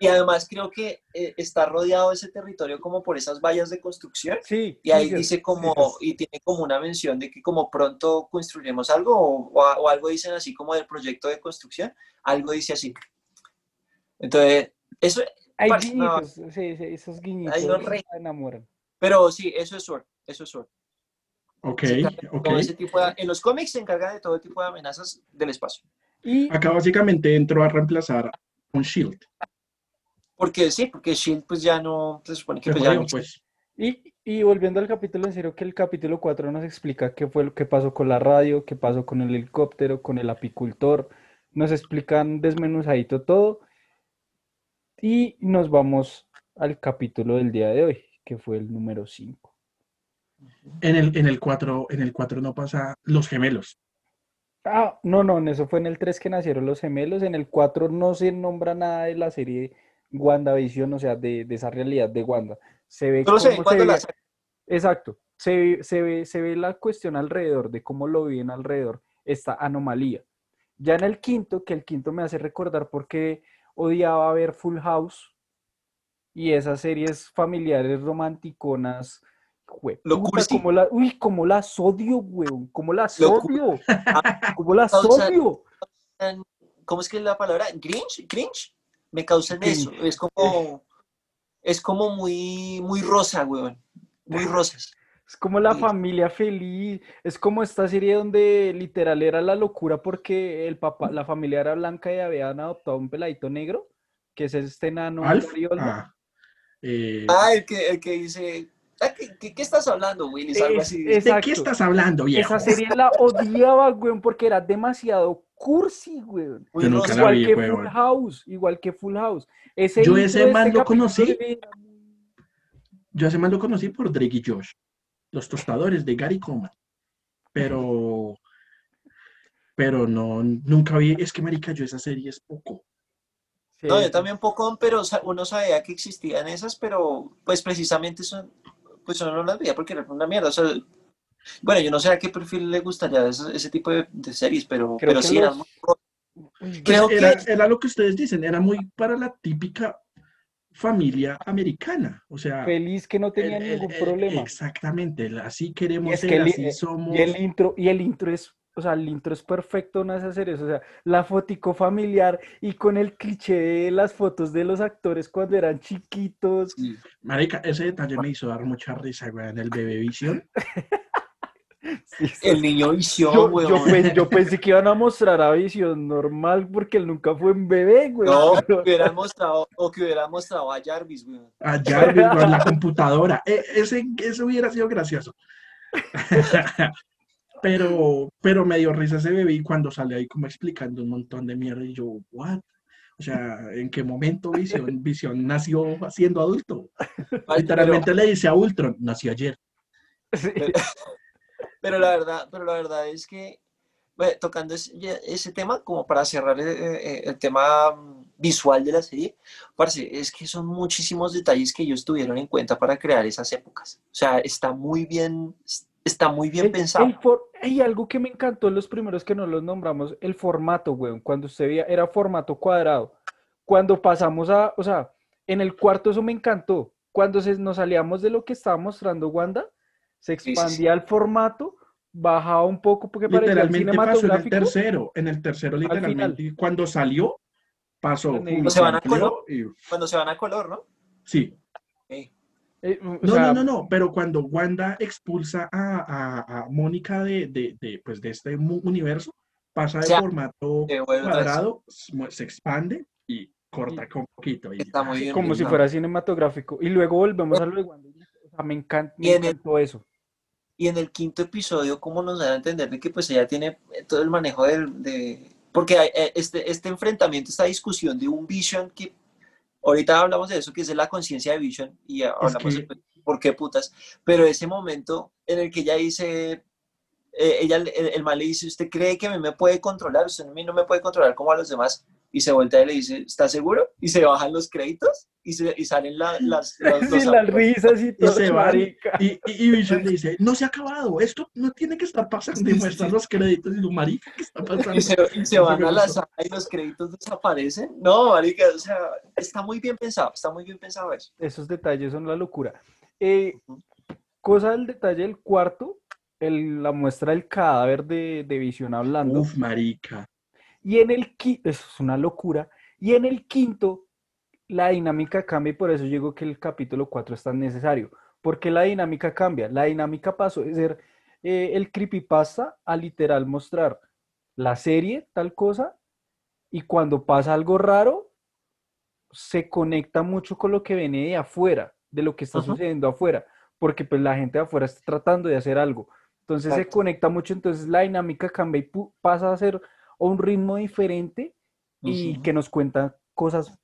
Y además creo que eh, está rodeado ese territorio como por esas vallas de construcción.
Sí.
Y ahí
sí,
dice como, y tiene como una mención de que como pronto construiremos algo, o, o o algo dicen así como del proyecto de construcción, algo dice así. Entonces, eso,
Hay
parce, no.
guiñitos, sí, sí, esos guiñitos
Hay unos re-
enamoran.
pero sí, eso es Sword, eso es Sword.
Ok, ok.
todo ese tipo de- en los cómics se encarga de todo tipo de amenazas del espacio.
Y
Acá básicamente entró a reemplazar un Shield.
Porque sí, porque Shield pues ya no, se supone que pues, ya no-
pues.
Y, y volviendo al capítulo, en serio que el capítulo 4 nos explica qué fue lo que pasó con la radio, qué pasó con el helicóptero, con el apicultor, nos explican desmenuzadito todo y nos vamos al capítulo del día de hoy, que fue el número 5.
En el, en el 4, en el 4 no pasa los gemelos.
Ah, no, no, en eso fue en el 3 que nacieron los gemelos, en el 4 no se nombra nada de la serie WandaVision, o sea, de, de esa realidad de Wanda. Se ve
Solo se ve cuando la.
Exacto. Se, ve- se ve, se ve la cuestión alrededor, de cómo lo viven alrededor. esta anomalía. Ya en el quinto, que el quinto me hace recordar porque odiaba ver Full House y esas series familiares romanticonas. como la, uy, como las odio, weón, como las odio, como las odio.
¿Cómo es que es la palabra? ¿Grinch? ¿Grinch? Me causan eso. Es como, es como muy, muy rosa, weón. Muy rosas.
Es como la familia feliz, es como esta serie donde literal era la locura porque el papá, la familia era blanca y habían adoptado un peladito negro, que es este enano.
Ah, eh, ah, el, que, el que dice, ah, ¿Qué, qué, estás hablando, Willy?
¿De qué estás hablando, viejo?
Esa serie la odiaba, güey, porque era demasiado cursi, güey. igual que Full House, igual que Full House.
Yo ese man lo conocí. Yo ese man lo conocí por Drake y Josh los tostadores de Gary Coleman. Pero, pero no, nunca vi, es que marica, yo esa serie es poco.
No, yo también poco, pero uno sabía que existían esas, pero pues precisamente son, pues uno no las veía porque era una mierda. bueno, yo no sé a qué perfil le gustaría ese, tipo de, series, pero, pero sí eran muy...
Creo era, que... era lo que ustedes dicen, era muy para la típica familia americana, o sea...
Feliz que no tenía ningún problema.
Exactamente, así queremos ser, así somos.
Y el intro, y el intro es, o sea, el intro es perfecto, no hace hacer eso, o sea, la fotico familiar y con el cliché de las fotos de los actores cuando eran chiquitos.
Marica, ese detalle me hizo dar mucha risa, güey, en el Bebé Visión.
El niño visión,
yo, pensé que iban a mostrar a visión normal porque él nunca fue un bebé, güey.
No, que hubieran mostrado, o que hubieran mostrado a Jarvis, güey.
A Jarvis, con la computadora. E, ese, eso hubiera sido gracioso. pero, pero me dio risa ese bebé cuando sale ahí como explicando un montón de mierda y yo, what? O sea, ¿en qué momento Visión, Visión nació siendo adulto? Literalmente le dice a Ultron, nació ayer. Sí.
Pero la verdad, pero la verdad es que, tocando ese, tema, como para cerrar eh, eh, el, tema mm, visual de la serie, parece, es que son muchísimos detalles que ellos tuvieron en cuenta para crear esas épocas. O sea, está muy bien, está muy bien pensado.
hay algo que me encantó en los primeros que nos los nombramos, el formato, weón. Cuando usted veía, era formato cuadrado. Cuando pasamos a, o sea, en el cuarto eso me encantó. Cuando nos salíamos de lo que estaba mostrando Wanda, se expandía el formato, bajaba un poco porque
parecía cinematográfico. Pasó en el tercero, en el tercero literalmente, cuando salió, pasó.
Cuando se van a color, cuando se van a color, ¿no?
Sí. Eh, no, no, no, no, pero cuando Wanda expulsa a, a, Mónica de, de, de, pues de este universo, pasa de formato cuadrado, se expande y corta con un poquito. Y,
Está muy bien, como si fuera cinematográfico. Y luego volvemos a lo de Wanda. O sea, me encanta, me encantó eso.
Y en el quinto episodio, ¿cómo nos dan a entender de que pues ella tiene todo el manejo de... porque eh, este, este enfrentamiento, esta discusión de un Vision que... Ahorita hablamos de eso, que es de la conciencia de Vision, y hablamos de por qué putas, pero ese momento en el que ella dice, eh, ella, el, el, mal le dice, ¿usted cree que a mí me puede controlar? Usted a mí no me puede controlar como a los demás y se voltea y le dice, ¿estás seguro? Y se bajan los créditos y, se, y salen las,
sí, las risas y todo.
Y, y, Vision le dice, no se ha acabado, esto no tiene que estar pasando. Y muestran los créditos y lo marica, ¿qué está pasando?
Y se, y se van a la sala y los créditos desaparecen. No, marica, o sea, está muy bien pensado, está muy bien pensado eso.
Esos detalles son la locura. Eh, cosa del detalle del cuarto, el, la muestra del cadáver de, de Vision hablando.
Uf, marica.
Y en el quinto, eso es una locura, y en el quinto la dinámica cambia y por eso digo que el capítulo 4 es tan necesario, porque la dinámica cambia, la dinámica pasó de ser eh, el creepypasta a literal mostrar la serie, tal cosa, y cuando pasa algo raro, se conecta mucho con lo que viene de afuera, de lo que está sucediendo afuera, porque pues la gente de afuera está tratando de hacer algo. Entonces se conecta mucho, entonces la dinámica cambia y pasa a ser o un ritmo diferente y que nos cuenta cosas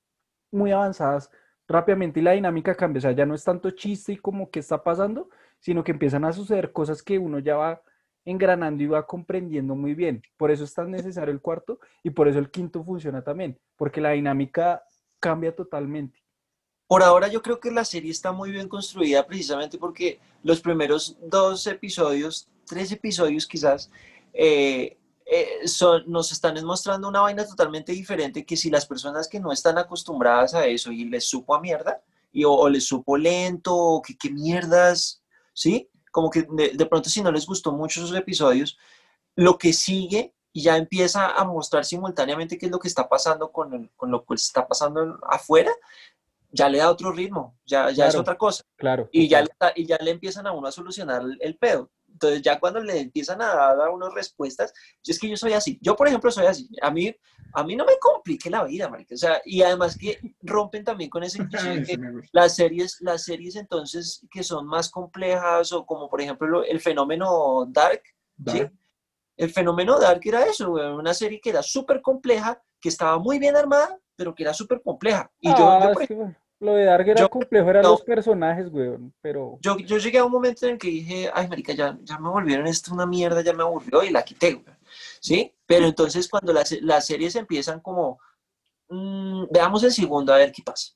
muy avanzadas rápidamente y la dinámica cambia. O sea, ya no es tanto chiste y como qué está pasando, sino que empiezan a suceder cosas que uno ya va engranando y va comprendiendo muy bien. Por eso es tan necesario el cuarto y por eso el quinto funciona también, porque la dinámica cambia totalmente.
Por ahora yo creo que la serie está muy bien construida precisamente porque los primeros dos episodios, tres episodios quizás, eh, eh, son, nos están mostrando una vaina totalmente diferente que si las personas que no están acostumbradas a eso y les supo a mierda, y, o, les supo lento, o que qué mierdas, ¿sí? Como que de, de, pronto si no les gustó mucho esos episodios, lo que sigue ya empieza a mostrar simultáneamente qué es lo que está pasando con, con lo que está pasando afuera, ya le da otro ritmo, ya, ya es otra cosa.
Claro.
Y ya, le, y ya le empiezan a uno a solucionar el, el pedo. Entonces ya cuando le empiezan a dar uno respuestas, yo es que yo soy así. Yo, por ejemplo, soy así. A mí, a mí no me complique la vida, marica. O sea, y además que rompen también con ese que las series, las series entonces que son más complejas o como por ejemplo el fenómeno Dark, ¿sí? El fenómeno Dark era eso, una serie que era súper compleja, que estaba muy bien armada, pero que era súper compleja. Y yo,
Ah,
yo, por
lo de Dark era
yo-
complejo, eran
no.
los personajes, weón, pero...
Yo, yo llegué a un momento en el que dije, ay, marica, ya, ya me volvieron esto una mierda, ya me aburrió y la quité, güey. ¿Sí? Pero entonces cuando las, las series empiezan como, mm, veamos el segundo a ver qué pasa.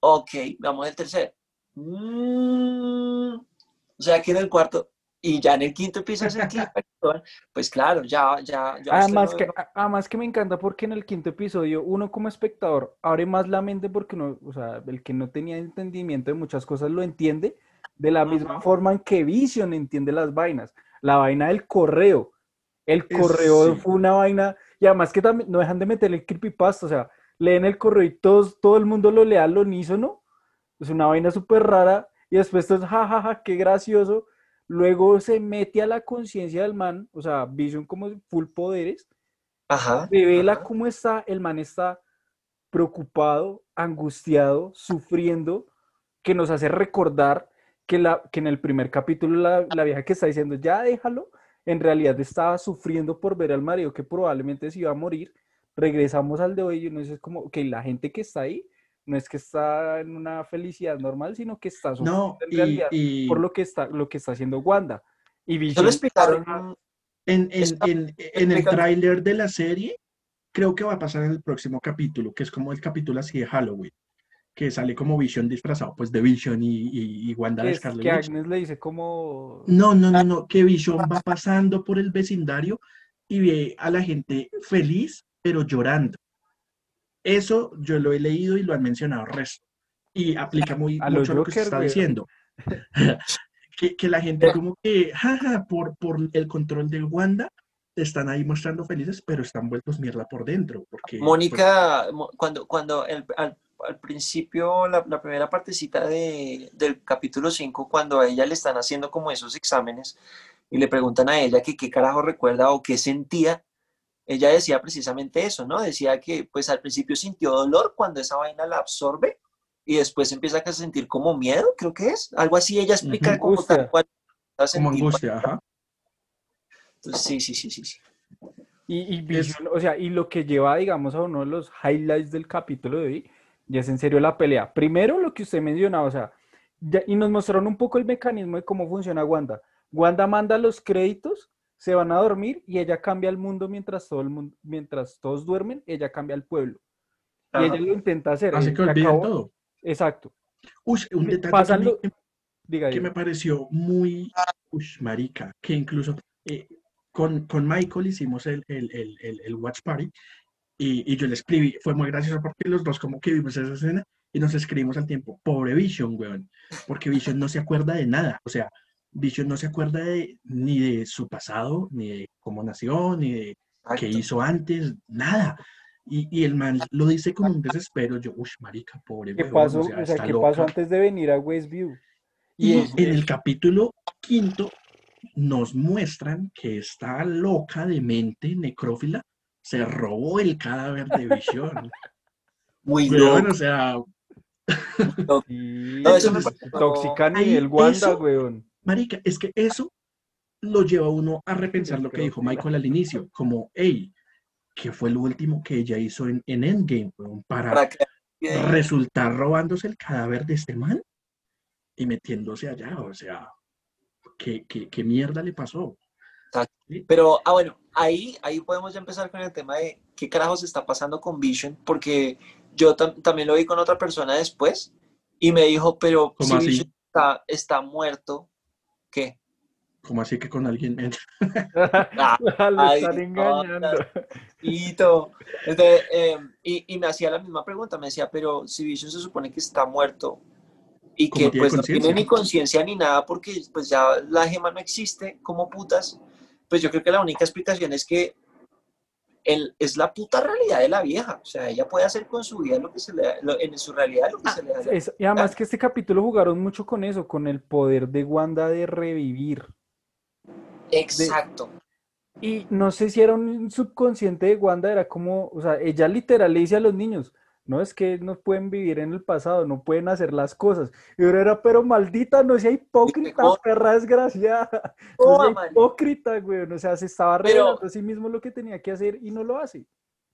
Ok, veamos el tercero. Mm, o sea, que en el cuarto, y ya en el quinto a ser pues claro, ya, ya, ya.
Además que, además que me encanta porque en el quinto episodio uno como espectador abre más la mente porque uno, o sea, el que no tenía entendimiento de muchas cosas lo entiende de la misma
Ujú.
forma en que Vision entiende las vainas. La vaina del correo. El correo
sí.
fue una vaina, y además que también no dejan de meterle el creepypasta, o sea, leen el correo y todos, todo el mundo lo lee al unísono. Es una vaina súper rara y después es jajaja, qué gracioso. Luego se mete a la conciencia del man, o sea, Vision como full poderes,
Ajá.
revela
ajá.
cómo está, el man está preocupado, angustiado, sufriendo, que nos hace recordar que, la, que en el primer capítulo la, la vieja que está diciendo, ya déjalo, en realidad estaba sufriendo por ver al marido que probablemente se iba a morir. Regresamos al de hoy y uno dice, como que la gente que está ahí no es que está en una felicidad normal, sino que está sufriendo
No,
en
y,
realidad
y
por lo que está, lo que está haciendo Wanda. Y Vision
explicaron,
en, en-
está-
en- en el tráiler de la serie, creo que va a pasar en el próximo capítulo, que es como el capítulo así de Halloween, que sale como Vision disfrazado, pues de Vision y, y, y Wanda de
es
Scarlet
que. Agnes le dice como...
No, no, no, no, que Vision va pasando por el vecindario y ve a la gente feliz, pero llorando. Eso yo lo he leído y lo han mencionado resto. Y aplica muy
A lo
mucho lo que se está diciendo. que, que la gente como que, jaja, por, por el control de Wanda, están ahí mostrando felices, pero están vueltos mierda por dentro. Porque, pues,
Mónica, cuando, cuando el- al, al principio, la, la primera partecita de, del capítulo 5, cuando a ella le están haciendo como esos exámenes y le preguntan a ella que qué carajo recuerda o qué sentía, ella decía precisamente eso, ¿no? Decía que pues al principio sintió dolor cuando esa vaina la absorbe y después empieza a sentir como miedo, creo que es. Algo así ella explica como tal cual.
como angustia, ajá.
Entonces, sí, sí, sí, sí. sí.
Y, y Vision, o sea, y lo que lleva, digamos, a uno de los highlights del capítulo de hoy, ya es en serio la pelea. Primero lo que usted mencionaba, o sea, ya- y nos mostraron un poco el mecanismo de cómo funciona Wanda. Wanda manda los créditos, se van a dormir y ella cambia el mundo mientras todo el mundo, mientras todos duermen, ella cambia el pueblo. Y
Ajá.
ella lo intenta hacer.
Así
eh,
que olviden
acabó-
todo.
Exacto.
Uy, un
Me-
detalle
pasan
también
lo-
que
Diga,
que
diga.
me pareció muy ush, marica, que incluso eh, con, con Michael hicimos el, el, el, el, el Watch Party y, y yo le escribí, fue muy gracioso porque los dos como que vimos esa escena y nos escribimos al tiempo, pobre Vision, weón, porque Vision no se acuerda de nada, o sea, Vision no se acuerda de, ni de su pasado, ni de cómo nació, ni de qué hizo antes, nada. Y, y el man lo dice con un desespero, yo, uy, marica, pobre
¿Qué pasó?
o sea,
O sea,
está
¿qué pasó
loca".
antes de venir a Westview?
Y
es-
en el capítulo quinto nos muestran que esta loca de mente necrófila se robó el cadáver de Vision.
Muy
Weón,
loco.
o sea,
No, eso
tóxica
ahí
nivel Wanda,
eso-
weón.
Marica, es que eso lo lleva a uno a repensar lo que dijo. Michael al inicio, como, hey, ¿qué fue lo último que ella hizo en, en Endgame weón, para
Para que
resultar robándose el cadáver de este man y metiéndose allá? O sea, ¿qué, qué, qué mierda le pasó?
Pero, ah, bueno, ahí, ahí podemos ya empezar con el tema de qué carajos está pasando con Vision, porque yo tam- también lo vi con otra persona después y me dijo, pero
¿Cómo
si
así?
Vision está, está muerto, ¿qué?
¿Cómo así que con alguien?
Ah,
Lo
ay,
están
no,
engañando.
Y todo. Entonces, eh, y, y me hacía la misma pregunta, me decía, pero si Vision se supone que está muerto y
¿Cómo
que
tiene
pues no tiene ni conciencia ni nada porque pues ya la gema no existe, como putas, pues yo creo que la única explicación es que es la puta realidad de la vieja, o sea, ella puede hacer con su vida lo que se le da, lo- en su realidad lo que se le da.
Es- y además que este capítulo jugaron mucho con eso, con el poder de Wanda de revivir.
Exacto.
Y no sé si era un subconsciente de Wanda, era como, o sea, ella literal le dice a los niños, no es que no pueden vivir en el pasado, no pueden hacer las cosas. Y ahora era, pero maldita, no sea hipócrita, perra desgraciada. No
Toma,
sea hipócrita, güey. O sea, se estaba
Pero-
revelando a sí mismo lo que tenía que hacer y no lo hace.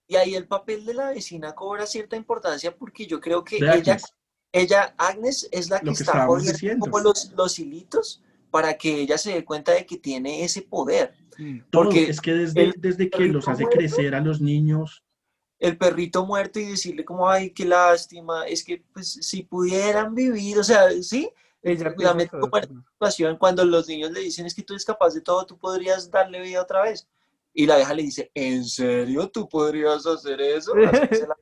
Y ahí el papel de la vecina cobra cierta importancia porque yo creo que ella,
Agnes.
ella, Agnes, es la que
que
está
diciendo.
como los, los hilitos para que ella se dé cuenta de que tiene ese poder.
Todo,
Porque
es que desde,
el
desde que los hace crecer a los niños,
El perrito muerto y decirle como, ay, qué lástima, es que pues si pudieran vivir, o sea, sí, la como situación cuando los niños le dicen es que tú eres capaz de todo, tú podrías darle vida otra vez. Y la vieja le dice, ¿en serio tú podrías hacer eso? Así la.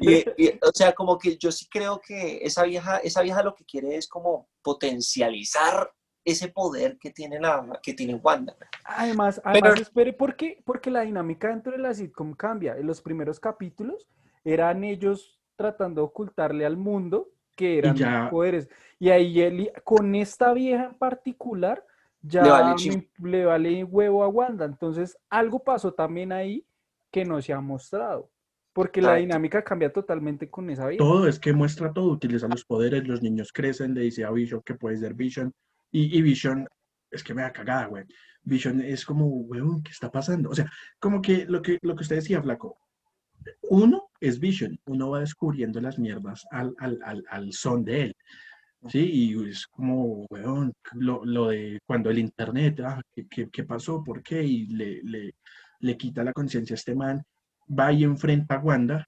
Y, y, o sea, como que yo sí creo que esa vieja, esa vieja lo que quiere es como potencializar ese poder que tiene la, que tiene Wanda.
Además,
Pero-
además espere, ¿por qué? Porque la dinámica dentro de la sitcom cambia. En los primeros capítulos eran ellos tratando de ocultarle al mundo que eran
ya-
poderes. Y ahí él- con esta vieja en particular, ya
Le vale
me- le vale huevo a Wanda. Entonces, algo pasó también ahí que no se ha mostrado. Porque la dinámica cambia totalmente con esa vieja.
todo es que muestra todo, utiliza los poderes, los niños crecen, le dice a Vision que puede ser Vision, y, y Vision, es que me da cagada, güey. Vision es como, weón, ¿qué está pasando? O sea, como que lo que, lo que usted decía, Flaco, uno es Vision, uno va descubriendo las mierdas al, al, al, al son de él. Sí, y es como, weón, lo, lo de cuando el internet, ah, ¿qué, qué, qué pasó? ¿Por qué? Y le, le, le quita la conciencia a este man, va y enfrenta a Wanda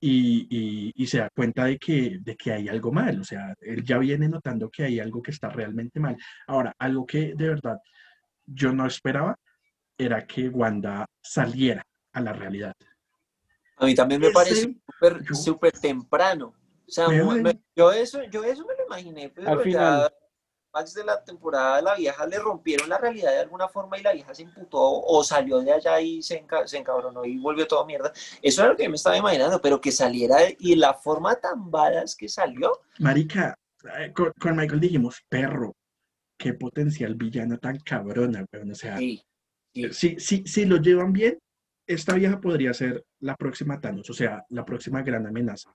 y, y- y se da cuenta de que, de que hay algo mal, o sea, él ya viene notando que hay algo que está realmente mal. Ahora, algo que de verdad yo no esperaba era que Wanda saliera a la realidad.
A mí también me parece súper temprano. O sea, me- yo, eso, yo eso me lo imaginé, pero
Al
ya
final.
Max de la temporada la vieja le rompieron la realidad de alguna forma y la vieja se imputó o salió de allá y se, enca- se encabronó y volvió todo mierda. Eso era lo que yo me estaba imaginando, pero que saliera y la forma tan badass que salió,
Marica, eh, con, con Michael dijimos, perro, qué potencial villano tan cabrona, weón. O sea,
sí, sí.
si, si, si lo llevan bien, esta vieja podría ser la próxima Thanos, o sea, la próxima gran amenaza.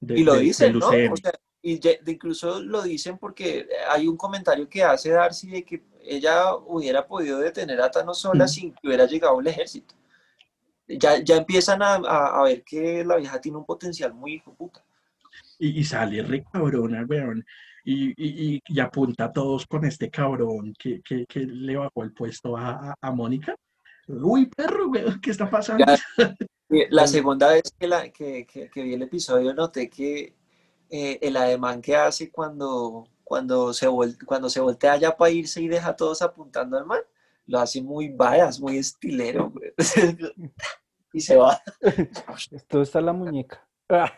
de-
Y lo
de-
dicen, ¿no? O sea, y de- incluso lo dicen porque hay un comentario que hace Darcy de que ella hubiera podido detener a Thanos sola
Mm.
sin que hubiera llegado el ejército. Ya, ya empiezan a, a- a ver que la vieja tiene un potencial muy hijo puta.
Y, y sale re cabrona, weón. Y, y, apunta a todos con este cabrón que, que, que le bajó el puesto a, a, Mónica. Uy, perro, weón, ¿qué está pasando?
Ya. Eh, La segunda vez que, la, que- que vi el episodio noté que eh, el ademán que hace cuando, cuando, se vol- cuando se voltea ya para irse y deja a todos apuntando al mar, lo hace muy badass, muy estilero. y se va.
Esto está en la muñeca. Ah.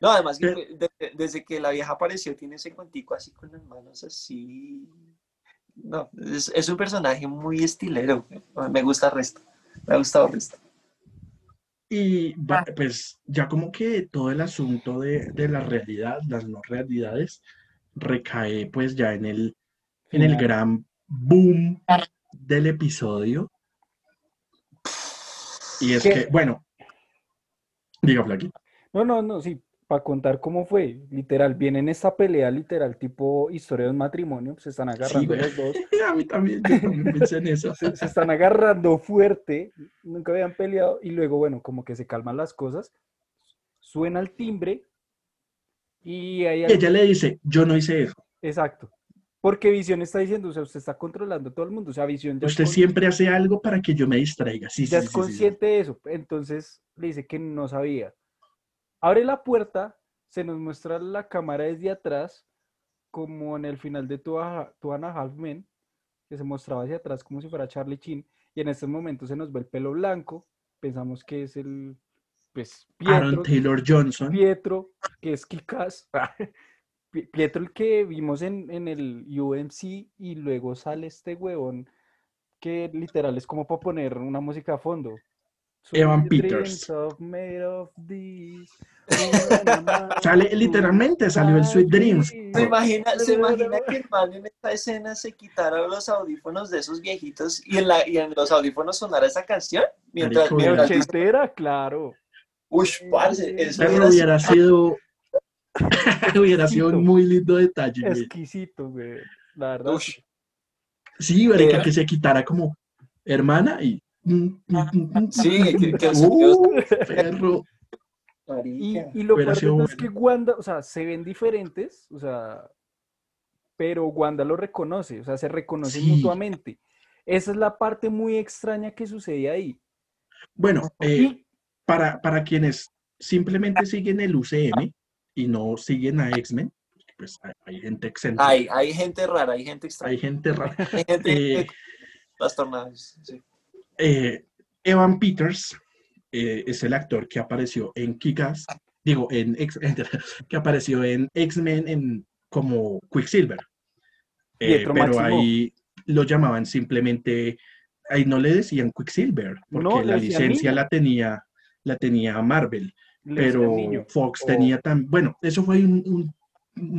No, además que desde que la vieja apareció tiene ese cuentico así con las manos así. No, es, es un personaje muy estilero. Me gusta el resto. Me ha gustado el resto.
Y va- pues ya como que todo el asunto de, de la realidad, las no realidades, recae pues ya en el, en el gran boom del episodio. Y es
¿Qué?
que, bueno, diga Flaky.
No, no, no, sí, para contar cómo fue, literal, vienen esta pelea literal tipo historia de un matrimonio, se están agarrando los dos,
A mí también, yo también pensé en eso.
se, se están agarrando fuerte, nunca habían peleado y luego, bueno, como que se calman las cosas, suena el timbre y
ella le dice, yo no hice eso.
exacto, porque Visión está diciendo, o sea, usted está controlando a todo el mundo, o sea, Visión
Usted siempre hace algo para que yo me distraiga. Sí,
ya
sí,
es
sí.
consciente de eso, entonces le dice que no sabía. Abre la puerta, se nos muestra la cámara desde atrás como en el final de Two, a- Two and a Half Men, que se mostraba hacia atrás como si fuera Charlie Chin, y en estos momentos se nos ve el pelo blanco, pensamos que es el, pues,
Aaron
Pietro,
Taylor Johnson.
Pietro, que es Kikas, Pi- Pietro el que vimos en, en el UMC, y luego sale este huevón que literal es como para poner una música a fondo.
Evan Peters.
of of
Sale, literalmente salió el Sweet Dreams.
¿Se imagina, se imagina que el man en esta escena se quitara los audífonos de esos viejitos y en, la, y en los audífonos sonara esa canción? Mientras,
Ochentera, claro.
ush, parce, eso
Pero
hubiera
hubiera
sido-
hubiera sido un muy lindo detalle. güey.
Exquisito, güey. La verdad.
ush.
Sí,
Eh.
que se quitara como hermana y.
Sí, que,
Uh, perro.
Y, lo
sido
todo es que
bueno.
Wanda, o sea, se ven diferentes, o sea, pero Wanda lo reconoce, o sea, se reconocen
Sí.
mutuamente. Esa es la parte muy extraña que sucede ahí.
Bueno, eh, para, para quienes simplemente siguen el UCM y no siguen a X-Men, pues hay, hay gente excéntrica,
Hay, hay gente rara, hay gente extraña,
hay gente rara.
hay gente
Eh,
trastornada. Sí.
Eh, Evan Peters eh, es el actor que apareció en Kick-Ass, digo, en X, que apareció en X-Men en, como Quicksilver. Eh, pero
Máximo.
ahí lo llamaban simplemente, ahí no le decían Quicksilver, porque
No,
la licencia
niño.
la tenía, la tenía Marvel.
le
pero. Fox
o-
tenía tan, bueno, eso fue un, un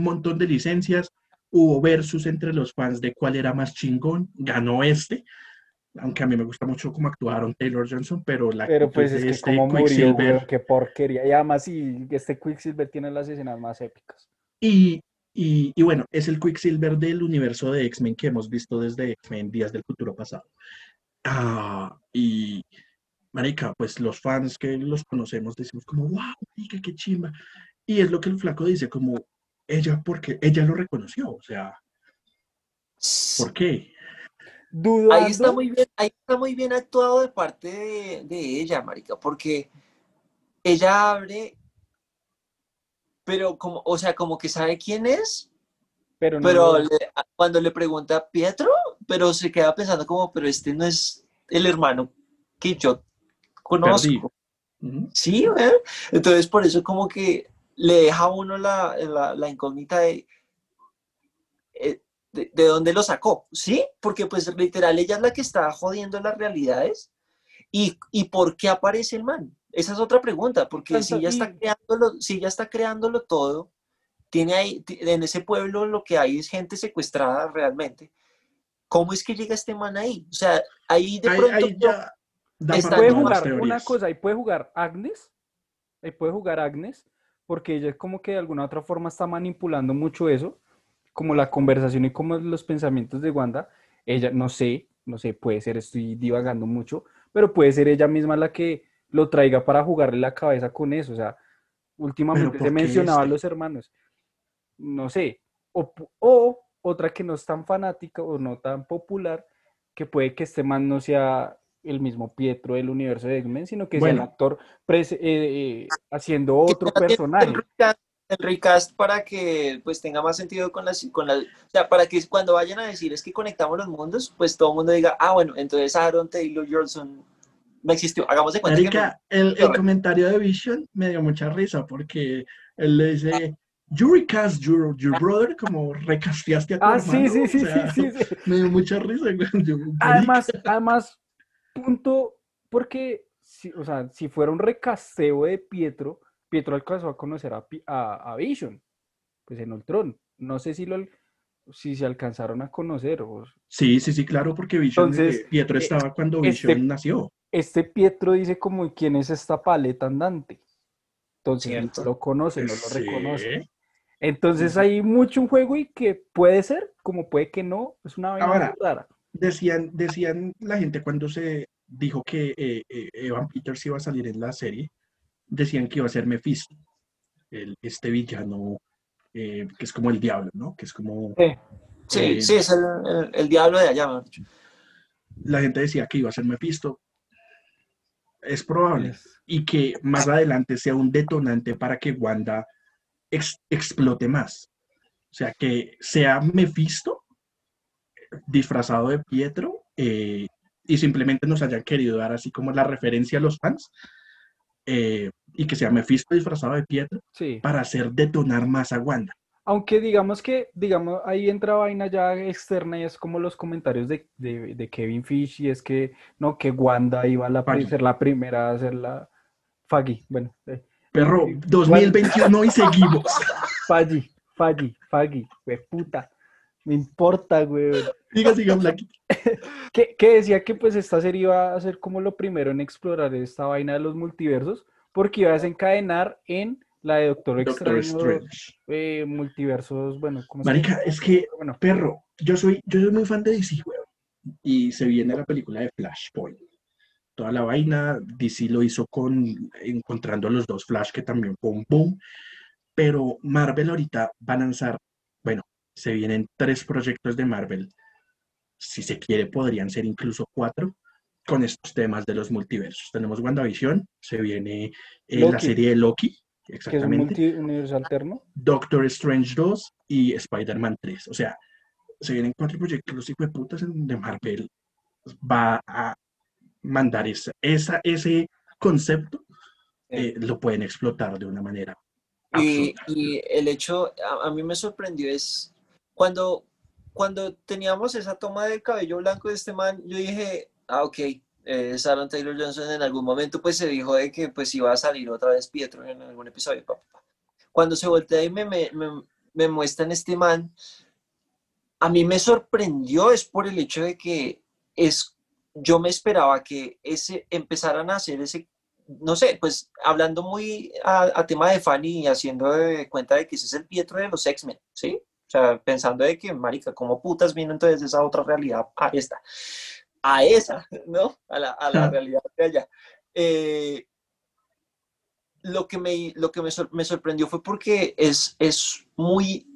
montón de licencias, hubo versus entre los fans de cuál era más chingón, ganó este, aunque a mí me gusta mucho cómo actuaron Taylor Johnson, pero la
Pero pues es que
este
como murió, güey, qué porquería. Y además sí, este Quicksilver tiene las escenas más épicas.
y, y, y bueno, es el Quicksilver del universo de X-Men que hemos visto desde X-Men Días del Futuro Pasado. Ah, y marica, pues los fans que los conocemos decimos como, wow, marica, qué chimba. Y es lo que el flaco dice, como, ella, porque ella lo reconoció, o sea, ¿por qué?
Dudando,
Ahí está muy bien, ahí está muy bien actuado de parte de, de ella, marica, porque ella abre, pero como, o sea, como que sabe quién es,
pero no
pero
duda.
le- a- cuando le pregunta a Pietro, pero se queda pensando como, pero este no es el hermano que yo conozco.
Perdí.
Sí. Entonces por eso como que le deja a uno la, la- la incógnita de, eh, de, de dónde lo sacó, ¿sí? Porque pues literal ella es la que está jodiendo las realidades. ¿Y, y por qué aparece el man? Esa es otra pregunta, porque si
Tanto-
ya está creándolo, si ya está creándolo todo, tiene ahí, en ese pueblo lo que hay es gente secuestrada realmente. ¿Cómo es que llega este man ahí? O sea, ahí de
Ahí,
pronto
ahí ya
puede jugar una cosa, ahí puede jugar Agnes, ahí puede jugar Agnes, porque ella como que de alguna otra forma está manipulando mucho eso, como la conversación y como los pensamientos de Wanda, ella, no sé, no sé, puede ser, estoy divagando mucho, pero puede ser ella misma la que lo traiga para jugarle la cabeza con eso, o sea, últimamente
¿por
se
qué
mencionaba a
este?
los hermanos, no sé, o, o otra que no es tan fanática o no tan popular, que puede que este man no sea el mismo Pietro del universo de X-Men, sino que sea
Bueno.
el actor pres- eh, eh, haciendo otro personaje.
El recast, para que pues tenga más sentido con las, con la, o sea, para que cuando vayan a decir es que conectamos los mundos, pues todo el mundo diga, ah, bueno, entonces Aaron Taylor Johnson no existió. Hagamos de cuenta que
el, comentario de Vision me dio mucha risa porque él le dice, you recast your, your brother, como recasteaste a tu
Ah, sí,
hermano",
sí,
o
sí, sí,
sea,
sí, sí.
Me dio mucha risa. Yo,
Además, además, punto, porque, si, o sea, si fuera un recasteo de Pietro, Pietro alcanzó a conocer a, Pi- a, a Vision, pues en Ultron. No sé si lo si se alcanzaron a conocer. O,
Sí, sí, sí, claro, porque Vision,
Entonces,
eh, Pietro
eh,
estaba cuando
este-
Vision nació.
este Pietro dice como quién es esta paleta andante. Entonces lo conoce, no lo
Sí.
reconoce. Entonces hay mucho un juego y que puede ser, como puede que no, es una vaina muy
Ahora,
rara.
Decían, decían la gente cuando se dijo que eh, eh, Evan Peters iba a salir en la serie, decían que iba a ser Mephisto, el, este villano eh, que es como el diablo, ¿no? Que es como
sí,
eh,
sí, es el, el- el diablo de allá,
la gente decía que iba a ser Mephisto. Es probable.
Es-
Y que más adelante sea un detonante para que Wanda ex- explote más. O sea, que sea Mephisto disfrazado de Pietro eh, y simplemente nos hayan querido dar así como la referencia a los fans eh, y que sea Mephisto disfrazado de Pietro
Sí.
para hacer detonar más a Wanda.
Aunque digamos que, digamos, ahí entra vaina ya externa y es como los comentarios de, de- de Kevin Fish y es que, no, que Wanda iba a la, ser la primera a ser la Faggy, bueno, eh,
Perro, 2021 y seguimos.
Faggy, Faggy, Faggy, puta, me importa, güey.
Diga, siga, Blacky.
Que, que decía que pues esta serie iba a ser como lo primero en explorar esta vaina de los multiversos, porque iba a desencadenar en la de Doctor
Doctor
Extraño,
Strange.
eh, multiversos, bueno, ¿cómo
Marica, es que,
Bueno,
perro, yo soy, yo soy muy fan de DC, weón. Y se viene la película de Flashpoint. Toda la vaina, DC lo hizo con encontrando a los dos Flash, que también fue un boom. Pero Marvel ahorita va a lanzar, bueno, se vienen tres proyectos de Marvel. Si se quiere, podrían ser incluso cuatro con estos temas de los multiversos. Tenemos WandaVision, se viene eh, la serie de Loki,
que es un
exactamente.
multiverso alterno.
Doctor Strange 2 y Spider-Man 3. O sea, se vienen cuatro proyectos, los hijos de putas en- de Marvel va a mandar esa, esa- ese concepto, eh, lo pueden explotar de una manera
Y, el hecho, a, a mí me sorprendió es cuando, cuando teníamos esa toma del cabello blanco de este man, yo dije, ah, ok, eh, Sharon Taylor Johnson en algún momento pues se dijo de que pues iba a salir otra vez Pietro en algún episodio. Cuando se voltea y me, me, me, me muestran este man, a mí me sorprendió es por el hecho de que es, yo me esperaba que ese, empezaran a hacer ese no sé, pues hablando muy a, a tema de fan y haciendo de cuenta de que ese es el Pietro de los X-Men, ¿sí? O sea, pensando de que, marica, ¿cómo putas vino entonces esa otra realidad a esta? A esa, ¿no? A la, a la realidad de allá. Eh, lo que, me, lo que me, sor- me sorprendió fue porque es, es muy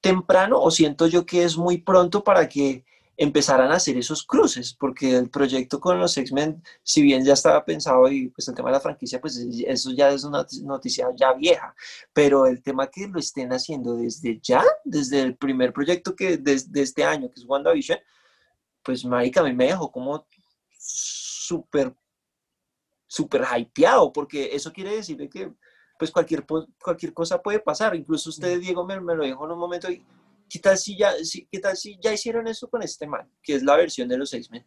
temprano, o siento yo que es muy pronto para que empezaran a hacer esos cruces, porque el proyecto con los X-Men si bien ya estaba pensado y pues el tema de la franquicia, pues eso ya es una noticia ya vieja, pero el tema que lo estén haciendo desde ya, desde el primer proyecto que desde este año, que es WandaVision, pues marica, a mí me dejó como súper, súper hypeado, porque eso quiere decir de que pues cualquier, cualquier cosa puede pasar, incluso usted, Diego, me, me lo dijo en un momento, y ¿qué tal si ya, si- qué tal si ya hicieron eso con este man, que es la versión de los X-Men?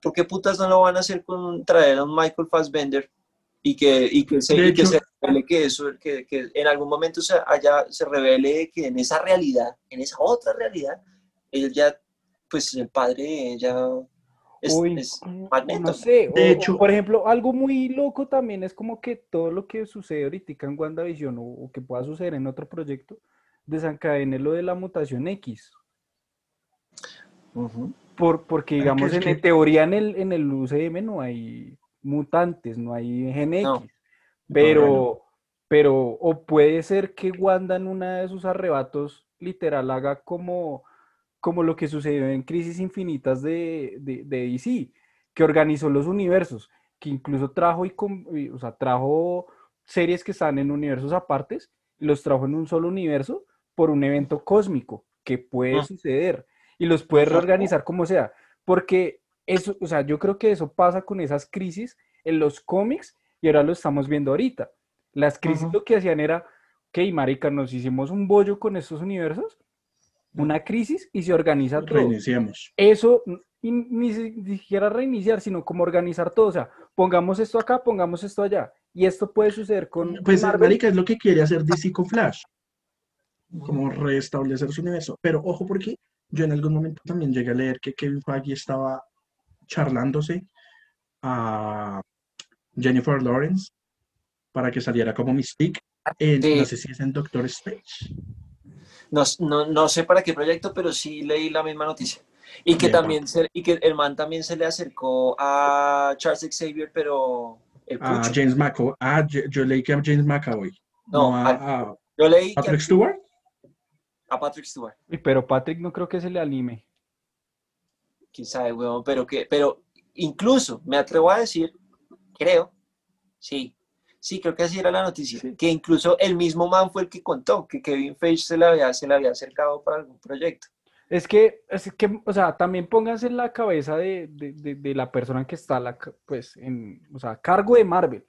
¿por qué putas no lo van a hacer con traer a un Michael Fassbender y que, y que, se,
De
y que se revele que eso, que, que en algún momento se, haya, se revele que en esa realidad, en esa otra realidad, él ya, pues el padre ya es,
Uy,
es
mm,
Magneto.
no sé,
De
o- o,
hecho-
por ejemplo, algo muy loco también es como que todo lo que sucede ahorita en WandaVision o, o que pueda suceder en otro proyecto, desencadene lo de la mutación X. Por, porque, digamos, en,
que-
teoría en el, en el UCM no hay mutantes, no hay gen X.
No.
Pero, pero, o puede ser que Wanda en una de sus arrebatos literal haga como, como lo que sucedió en Crisis Infinitas de, de, de DC, que organizó los universos, que incluso trajo y, o sea, trajo series que están en universos apartes, los trajo en un solo universo por un evento cósmico que puede
Ah.
suceder y los puede reorganizar como sea, porque eso, o sea, yo creo que eso pasa con esas crisis en los cómics y ahora lo estamos viendo ahorita. Las crisis
Ajá.
lo que hacían era, ok, marica, nos hicimos un bollo con estos universos, una crisis y se organiza todo.
Reiniciamos.
Eso, y ni si- ni siquiera reiniciar, sino como organizar todo. O sea, pongamos esto acá, pongamos esto allá. Y esto puede suceder con
Pues,
Marvel.
marica, es lo que quiere hacer DC con Flash. Como restablecer su universo. Pero ojo porque yo en algún momento también llegué a leer que Kevin Feige estaba charlándose a Jennifer Lawrence para que saliera como Mystique. en-
Sí.
No sé si es en Doctor Strange.
No, no, no sé para qué proyecto, pero sí leí la misma noticia. Y que
Bien,
también se, y que el man también se le acercó a Charles Xavier, pero el
A. James McAvoy. Ah, yo, yo leí que a James McAvoy.
No,
No, a, a
Yo leí
Patrick Stewart.
A Patrick Stewart.
Pero Patrick no creo que se le anime.
quién sabe, weón, pero que, pero incluso me atrevo a decir, creo, sí, Sí, creo que así era la noticia.
Sí.
Que incluso el mismo man fue el que contó que Kevin Feige se le había, se le había acercado para algún proyecto.
Es que, es que, o sea, también pónganse en la cabeza de, de- de- de la persona que está, la, pues, en, o sea, a cargo de Marvel.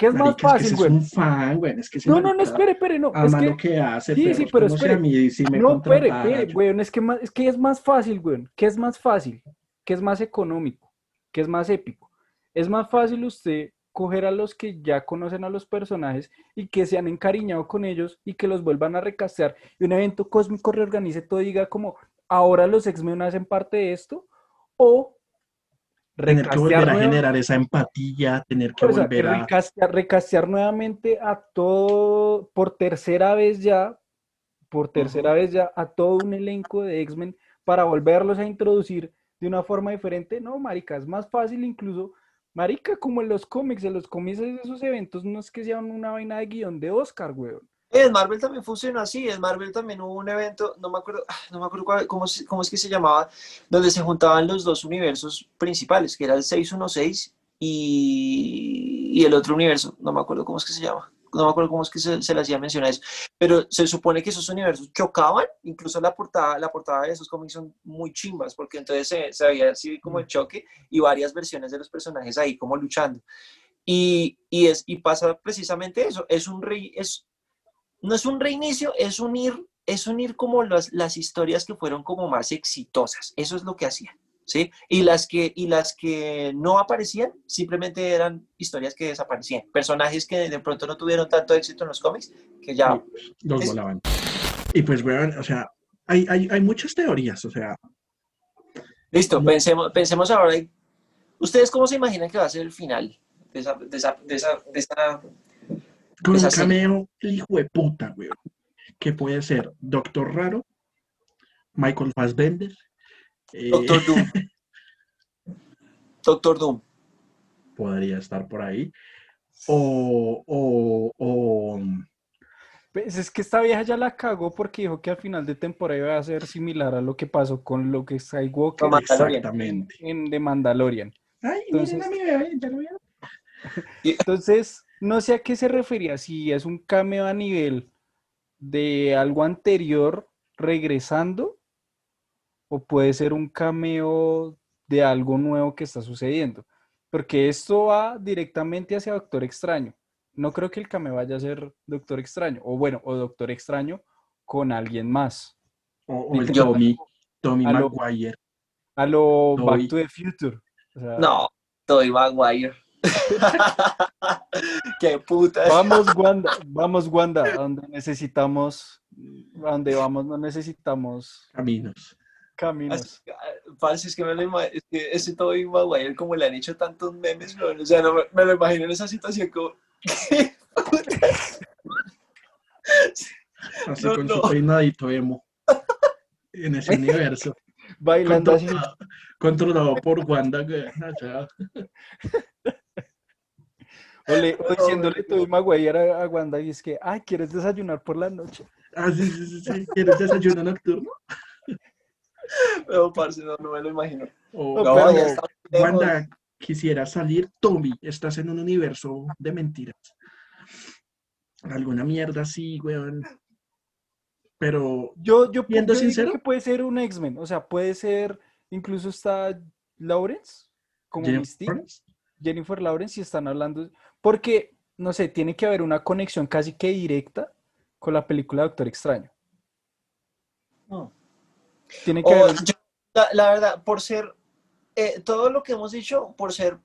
¿Qué es más
es que
fácil,
es
güey?
un fan, güey. Es que ese
No, no, no, espere, espere, no. Es
ama
que,
lo que hace,
sí,
pero
sí,
es
pero
si
espere.
a mí sí me
no, espere, espere, güey, es que, más, es que es más fácil, güey. ¿Qué es más fácil? ¿Qué es más económico? ¿Qué es más épico? Es más fácil usted coger a los que ya conocen a los personajes y que se han encariñado con ellos y que los vuelvan a recastear y un evento cósmico reorganice todo y diga como, ahora los X-Men hacen parte de esto o
Tener que volver a generar esa empatía, tener que
o sea,
volver a...
recastear, recastear nuevamente a todo, por tercera vez ya, por tercera vez ya, a todo un elenco de X-Men para volverlos a introducir de una forma diferente. No, marica, es más fácil incluso, marica, como en los cómics, en los cómics de esos eventos, no es que sean una vaina de guion de Oscar, weón.
En Marvel también funciona así. En Marvel también hubo un evento, no me acuerdo, ah, no me acuerdo cuál- cómo, cómo es que se llamaba, donde se juntaban los dos universos principales, que era el 616 y, y el otro universo. No me acuerdo cómo es que se llama. No me acuerdo cómo es que se, se le hacía mención a eso. Pero se supone que esos universos chocaban. Incluso la portada, la portada de esos cómics son muy chimbas, porque entonces se, se veía así como el choque y varias versiones de los personajes ahí como luchando. Y, y, es, y pasa precisamente eso. Es un rey, es, no es un reinicio, es unir, es unir como las, las historias que fueron como más exitosas. Eso es lo que hacían, ¿sí? Y las que, y las que no aparecían simplemente eran historias que desaparecían. Personajes que de pronto no tuvieron tanto éxito en los cómics, que ya...
los
es-
volaban. Y pues, weón, o sea, hay, hay, hay muchas teorías, o sea,
Listo, pensemos, pensemos ahora. ¿Ustedes cómo se imaginan que va a ser el final de esa... De esa, de esa, de esa-
con
Es
un
así.
cameo, el hijo de puta, weón, que puede ser Doctor Raro, Michael Fassbender, eh,
Doctor Doom? Doctor Doom.
podría estar por ahí, o, o, o
Pues es que esta vieja ya la cagó porque dijo que al final de temporada iba a ser similar a lo que pasó con lo que Skywalker
exactamente.
en The Mandalorian.
Ay,
Entonces-
miren a mi bebé, ya lo vieron.
Entonces, no sé a qué se refería, si es un cameo a nivel de algo anterior regresando o puede ser un cameo de algo nuevo que está sucediendo. Porque esto va directamente hacia Doctor Extraño. No creo que el cameo vaya a ser Doctor Extraño, o bueno, o Doctor Extraño con alguien más.
O, o el Tommy, Tommy
a lo-
Maguire.
A lo
Toy.
Back to the Future. O sea,
No, Toy Maguire. Qué puta.
Vamos, Wanda, vamos, Wanda, a donde necesitamos, a donde vamos, no necesitamos
Caminos.
caminos.
Parce, es que me lo es que ese Toby Maguire, como le han hecho tantos memes, o sea, no me, me lo imagino en esa situación como. ¿qué puta?
Así
No,
con
no.
su peinadito emo. En ese universo.
Bailando así.
Controlado, controlado por Wanda. sea,
O, le- o diciéndole Tobey Maguire a, a Wanda y es que, ay, ¿quieres desayunar por la noche?
ah, sí, sí, sí, sí. ¿Quieres desayuno nocturno?
No, parce, no, no me lo imagino.
O
No,
No,
pero-
ya está lejos.
Wanda, quisiera salir. Tommy, estás en un universo de mentiras. Alguna mierda así, weón. Pero
Yo, yo,
Siendo
yo digo
sincero.
que puede ser un X-Men, o sea, puede ser, incluso está Lawrence como
Jennifer
Mystique,
Lawrence,
Jennifer Lawrence, y están hablando, porque, no sé, tiene que haber una conexión casi que directa con la película Doctor Extraño.
No.
Tiene que
O,
haber,
yo- la, la verdad, por ser. eh, todo lo que hemos dicho, por ser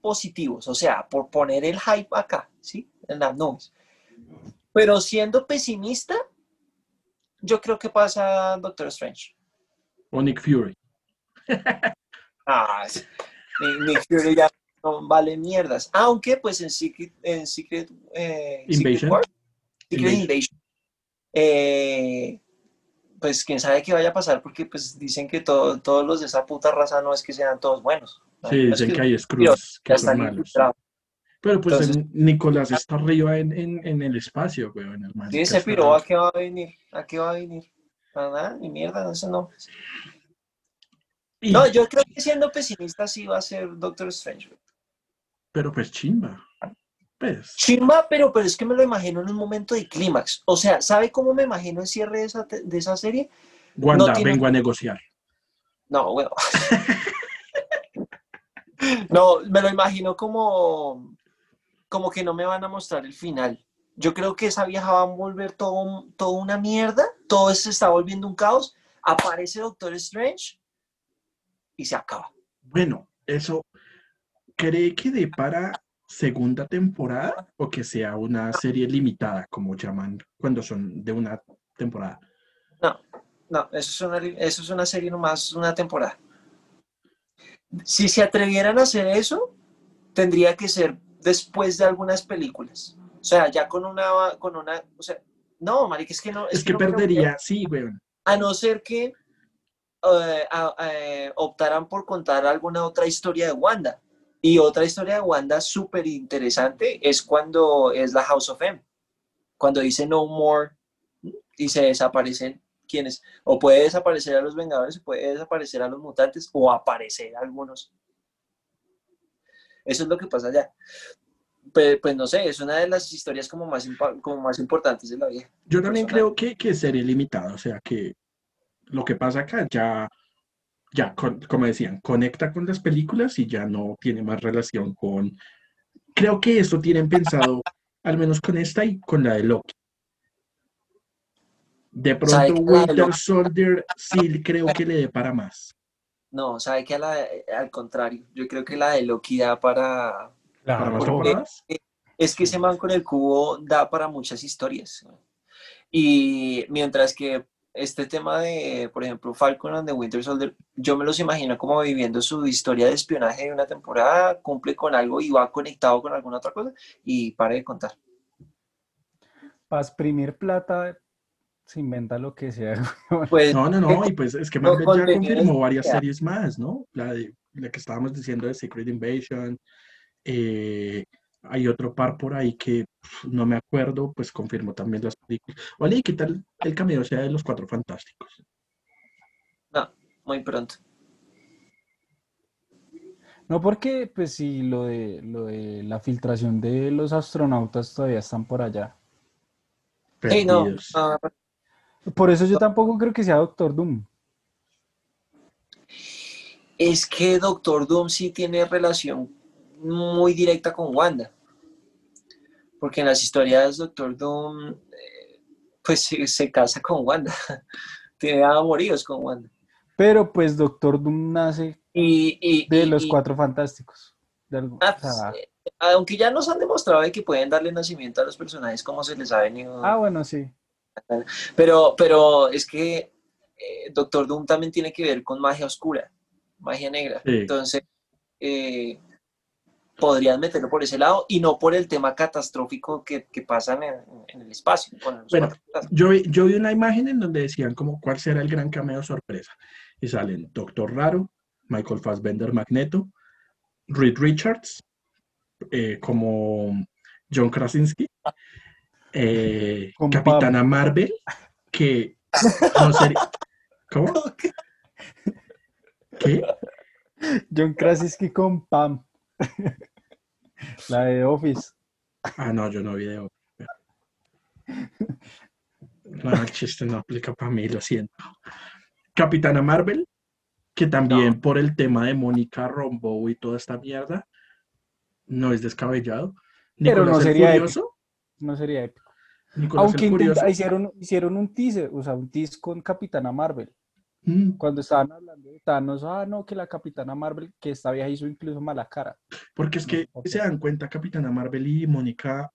positivos, o sea, por poner el hype acá, ¿sí? En las nubes. Pero siendo pesimista, yo creo que pasa Doctor Strange.
o Nick Fury.
Ah, Nick Fury ya no vale mierdas. Aunque, pues en Secret, en Secret, eh, Secret
Invasion.
War, Secret
Invasion.
Invasion, eh, pues quién sabe qué vaya a pasar, porque pues dicen que todo- todos los de esa puta raza no es que sean todos buenos. ¿no?
Sí, dicen
que
hay Screws que son
están
malos. Pero pues
Entonces-
el Nicolás está arriba en, en, en el espacio, weón. el man
Sí, ese piro, ¿a qué va a venir? ¿A qué va a venir? A nada, ni mierda, eso no.
Y-
No, yo creo que siendo pesimista sí va a ser Doctor Strange.
Pero pues chimba. Pues,
Chimba, pero, pero es que me lo imagino en un momento de clímax. O sea, ¿sabe cómo me imagino el cierre de esa, de esa serie?
Wanda,
tiene-
vengo a negociar.
No, bueno. No, me lo imagino como, como que no me van a mostrar el final. Yo creo que esa vieja va a volver todo, todo una mierda, todo se está volviendo un caos. Aparece Doctor Strange y se acaba.
Bueno, eso, ¿cree que dé para segunda temporada o que sea una serie limitada, como llaman cuando son de una temporada?
No, eso es una, eso es una serie nomás, una temporada. Si se atrevieran a hacer eso, tendría que ser después de algunas películas. O sea, ya con una, con una, o sea, no, marica, es que no.
Es que
no creo
perdería, sí, weón.
A no ser que a- eh, optaran por contar alguna otra historia de Wanda. Y otra historia de Wanda súper interesante es cuando es la House of M. Cuando dice no more y se desaparecen quienes. O puede desaparecer a los Vengadores, o puede desaparecer a los mutantes, o aparecer algunos. Eso es lo que pasa allá. Pe- Pues, no sé, es una de las historias como más, como más importantes de la vida.
Yo también
Personal.
creo que, que es serie limitada, o sea que lo que pasa acá ya, ya con- como decían, conecta con las películas y ya no tiene más relación con... Creo que esto tienen pensado, al menos con esta y con la de Loki. De
¿Sabe
pronto
la
Winter Soldier sí creo que le dé para más.
No, sabe que a la, al contrario, yo creo que la de Loki da para...
¿Para más temporadas?
Es que ese man con el cubo da para muchas historias. Y mientras que este tema de, por ejemplo, Falcon and the Winter Soldier, yo me los imagino como viviendo su historia de espionaje de una temporada, cumple con algo y va conectado con alguna otra cosa y pare de contar.
Para exprimir plata se inventa lo que sea.
Pues
No, no, no, y pues es que Marvel ya confirmó varias series más, ¿no? La, de, la que estábamos diciendo de Secret Invasion, eh, hay otro par por ahí que pf, no me acuerdo, pues confirmó también las películas. Oye, ¿y qué tal el cameo sea de los Cuatro Fantásticos?
muy pronto.
No porque, pues sí, lo de, lo de la filtración de los astronautas todavía están por allá.
Sí, no, no,
Por eso yo tampoco creo que sea Doctor Doom.
es que Doctor Doom sí tiene relación muy directa con Wanda. Porque en las historias Doctor Doom, eh, pues se, se casa con Wanda. tiene amoríos con Wanda.
Pero pues Doctor Doom nace
Y, y-
de
y-
los
y-
cuatro fantásticos. De algo-
ah,
o sea,
pues, eh, aunque ya nos han demostrado de que pueden darle nacimiento a los personajes como se les ha venido.
ah, bueno, sí.
Pero, pero es que eh, Doctor Doom también tiene que ver con magia oscura, magia negra.
Sí.
Entonces, eh, podrían meterlo por ese lado y no por el tema catastrófico que, que pasan en, en el espacio. con los
Bueno. Yo, vi- yo vi una imagen en donde decían como cuál será el gran cameo sorpresa. Y salen Doctor Raro, Michael Fassbender Magneto, Reed Richards, eh, como John Krasinski, eh, Capitana Marvel, que no sería... ¿Cómo? ¿Qué?
John Krasinski con Pam. La de Office.
Ah, no, yo no vi de No, el chiste no aplica para mí, lo siento. Capitana Marvel, que también por el tema de Mónica Rombo y toda esta mierda, no es descabellado.
Pero no sería
Furioso.
No sería épico.
Nicolás
Aunque intenta- hicieron, hicieron un teaser, o sea, un tease con Capitana Marvel.
Mm,
Cuando estaban hablando de Thanos, ah, no, que la Capitana Marvel, que esta vieja hizo incluso mala cara.
Porque es que
No,
se dan cuenta, Capitana Marvel y Mónica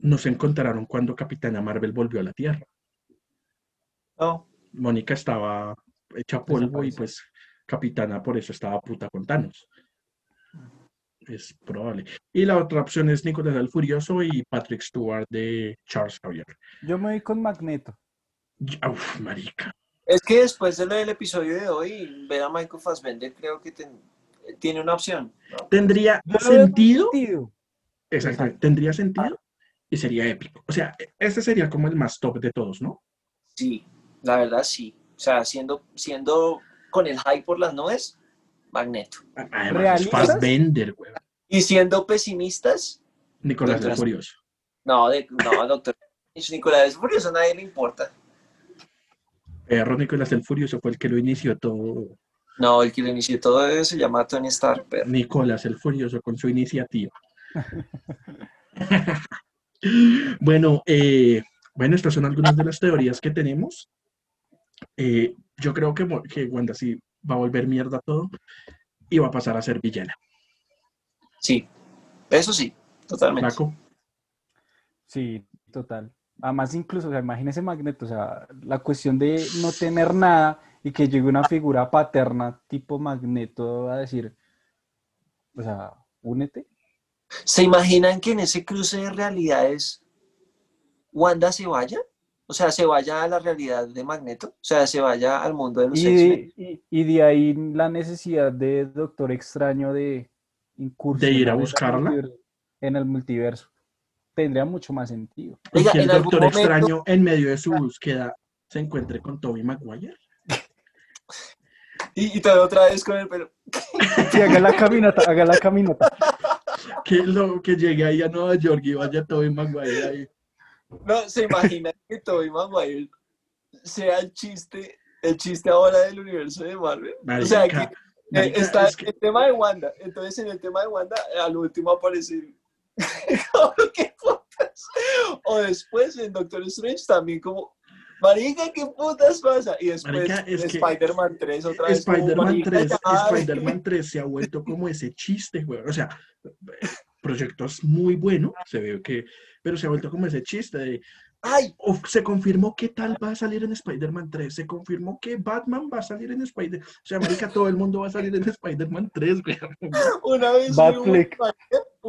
no se encontraron cuando Capitana Marvel volvió a la Tierra.
No,
Mónica estaba hecha polvo y pues Capitana por eso estaba puta con Thanos. Es probable. Y la otra opción es Nicolás el Furioso y Patrick Stewart de Charles Xavier.
Yo me voy con Magneto.
Uf, marica.
Es que después de lo del episodio de hoy, ver a Michael Fassbender creo que ten- tiene una opción. ¿no?
Tendría sentido,
sentido.
exacto,
Exacto.
tendría sentido y sería épico. O sea, este sería como el más top de todos, ¿no?
Sí, la verdad sí. O sea, siendo, siendo con el hype por las nubes, Magneto.
Además, es
¿Realistas?
Fassbender, güey.
Y siendo pesimistas,
Nicolás
Doctor-
Furioso.
No, de, no, doctor. Nicolás Furioso a nadie le importa.
Perro Nicolás el Furioso fue el que lo inició todo.
No, el que lo inició todo eso se llama Tony Stark, pero
Nicolás el Furioso con su iniciativa. bueno, eh, bueno, estas son algunas de las teorías que tenemos. Eh, yo creo que, que Wanda sí va a volver mierda todo y va a pasar a ser villana.
sí. Eso sí, totalmente.
Paco,
Sí, total. Además, incluso, o sea, imagínese Magneto, o sea, la cuestión de no tener nada y que llegue una figura paterna tipo Magneto a decir, o sea, únete.
¿Se imaginan que en ese cruce de realidades Wanda se vaya? O sea, se vaya a la realidad de Magneto, o sea, se vaya al mundo de los X-Men.
y- y de ahí la necesidad de Doctor Extraño de incursionar
De ir a buscarla.
En el multiverso. Tendría mucho más sentido.
y
Oiga,
que el Doctor
momento-
Extraño en medio de su búsqueda se encuentre con Toby Maguire.
Y, y todo otra vez con el pelo.
Sí, haga la caminata, haga la caminata.
Que, lo, que llegue ahí a Nueva York y vaya Toby Maguire ahí.
No, se imaginan que Tobey Maguire sea el chiste, el chiste ahora del universo de Marvel. o sea, que eh,
marica,
está
es que-
el tema de Wanda. Entonces, en el tema de Wanda, al último aparece. como, ¿Qué putas? O después en Doctor Strange también, como. Marica, ¿qué putas pasa? Y después
Marica, es
en Spider-Man 3 otra vez.
Spider-Man
marica,
3,
ya,
Spider-Man 3 se ha vuelto como ese chiste, güey. O sea, proyecto es muy bueno, se ve que, pero se ha vuelto como ese chiste de,
Ay,
"Uf, se confirmó que tal va a salir en Spider-Man 3, se confirmó que Batman va a salir en Spider, o sea, marica, todo el mundo va a salir en Spider-Man 3, güey.
una vez
Batfleck.
una,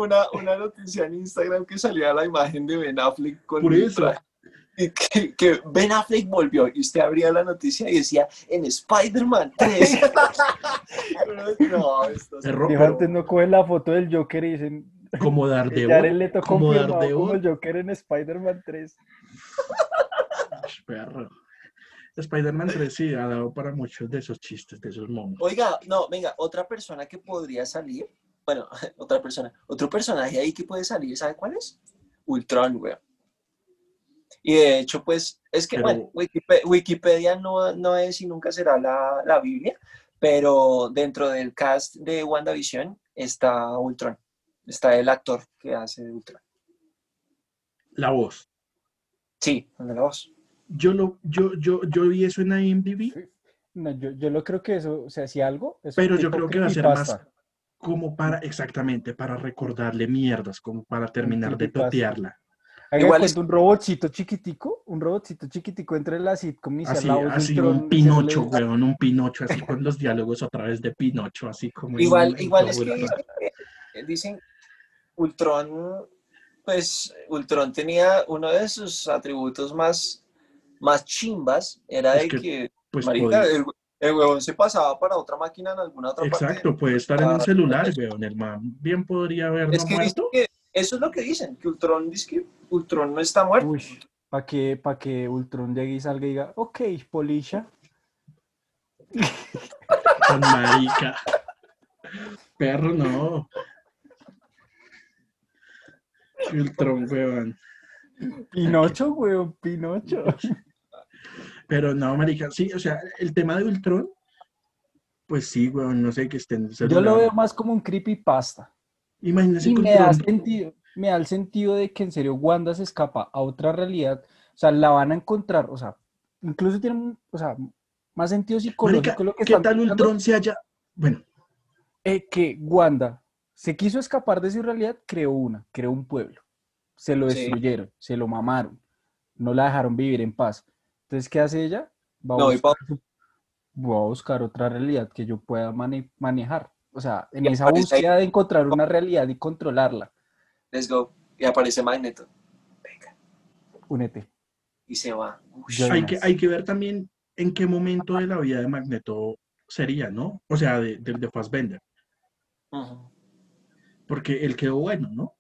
una, una noticia en Instagram que salía la imagen de Ben Affleck con
Por
el
eso.
traje. Y que, que Ben Affleck volvió y usted abría la noticia y decía en Spider-Man 3. no, esto
pero
antes no cogen la foto del Joker y dicen,
como Daredevil, como
confirmado como
Daredevil,
el Joker en Spider-Man 3.
perro. Spider-Man 3 sí ha dado para muchos de esos chistes, de esos momentos.
Oiga, no, venga, otra persona que podría salir, bueno, otra persona, otro personaje ahí que puede salir, ¿sabe cuál es? Ultron, güey. Y de hecho, pues, es que,
Pero-
bueno, Wikipe- Wikipedia no, no es y nunca será la, la Biblia, pero dentro del cast de WandaVision está Ultron, está el actor que hace de Ultron.
La voz.
Sí, la voz.
Yo, lo, yo, yo, yo vi eso en IMDb,
No, yo, yo lo creo que eso, o sea, si algo,
Pero yo creo que va a ser más. Como para, exactamente, para recordarle mierdas, como para terminar de totearla.
Haga
Igual es-
un robotcito chiquitico, un robotcito chiquitico entre la sitcom y sea
Así,
la
así
Ultron
un Pinocho, weón, un Pinocho, así con los diálogos otra vez de Pinocho, así como... en
Igual,
un-
igual es que
en
dicen, que- dicen Ultron, pues Ultron tenía uno de sus atributos más, más chimbas, era
Es
de
que,
que,
Pues
marica, el, el huevón se pasaba para otra máquina en alguna otra parte.
Exacto, puede estar en el
Ah,
celular, weón, el man bien podría haberlo
Es que dicen
muerto.
que eso es lo que dicen, que Ultron, dice que Ultron no está muerto.
Uy, para que, pa' que Ultron llegue y salga y diga, ok, Polisha.
Con marica. Perro, no. Ultron, weón.
Pinocho, weón, Pinocho.
Pero no, marica, sí, o sea, el tema de Ultron, pues sí, weón, no sé, que esté en el
Yo lo veo más como un creepypasta.
Imagínese
Y me da
Ultron-
sentido, me da el sentido de que en serio Wanda se escapa a otra realidad. O sea, la van a encontrar, o sea, incluso tiene o sea, más sentido psicológico
Marica,
lo que
¿qué
están
tal Ultron se haya... Bueno,
eh, que Wanda se quiso escapar de su realidad, creó una, creó un pueblo. Se lo
Sí.
destruyeron, se lo mamaron, no la dejaron vivir en paz. Entonces, ¿qué hace ella? Va a, buscar, va a buscar otra realidad que yo pueda mane- manejar. O sea, en
Y
esa
ahí-
búsqueda de encontrar una realidad y controlarla,
Let's go. Y aparece Magneto. Venga.
únete.
Y se va.
Hay que, hay que ver también en qué momento de la vida de Magneto sería, ¿no? O sea, de, de, de Fassbender. Porque él quedó bueno, ¿no?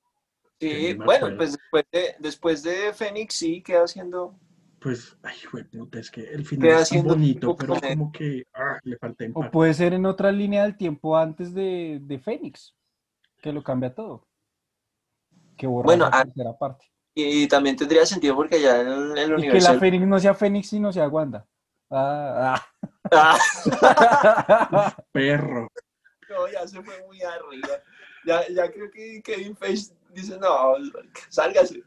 Sí, bueno, pues después de, después de Fénix sí queda haciendo
Pues, ay, güey, puta, es que el final es bonito, pero como que ah, le falta
O
empaque.
puede ser en otra línea del tiempo antes de, de Fénix, que lo cambia todo. que borrar
Bueno,
la
ah,
tercera parte.
Y también tendría sentido porque ya en el, el
Y que
universo...
la Fénix no sea Fénix, sino sea Wanda. Ah,
Ah,
ah.
Perro.
no, ya se fue muy arriba. Ya, ya creo que Kevin Feige dice, no, sálgase.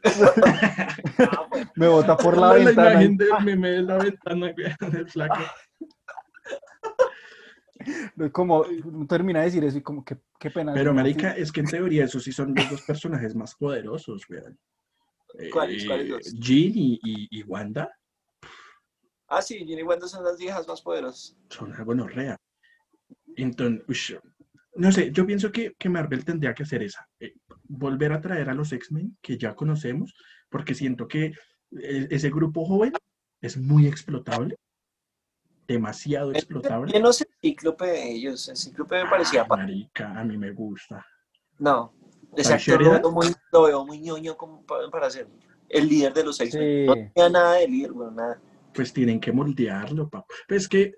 Ah, pues,
Me bota por la
la
ventana.
imagen del meme de la ventana, del flaco.
Como termina de decir eso y como que qué pena.
Pero, marica, es que en teoría esos sí son los dos personajes más poderosos, weón.
¿Cuáles,
Eh,
cuáles dos?
Jean y, y- y Wanda
ah, sí, Ginny y Wanda son las viejas más poderosas.
son algo no real. Entonces, ush, no sé, yo pienso que, que Marvel tendría que hacer esa. eh, volver a traer a los X-Men que ya conocemos, porque siento que e- ese grupo joven es muy explotable. Demasiado explotable.
Yo no sé el cíclope de ellos. El cíclope me parecía...
Ay,
pa-
marica, a mí me gusta.
No, ese
¿Ay,
actor lo veo muy, lo veo muy ñoño como pa- para, ser el líder de los X-Men.
Sí.
No tenía nada de líder, bueno, nada.
pues tienen que moldearlo, papá. Pues es que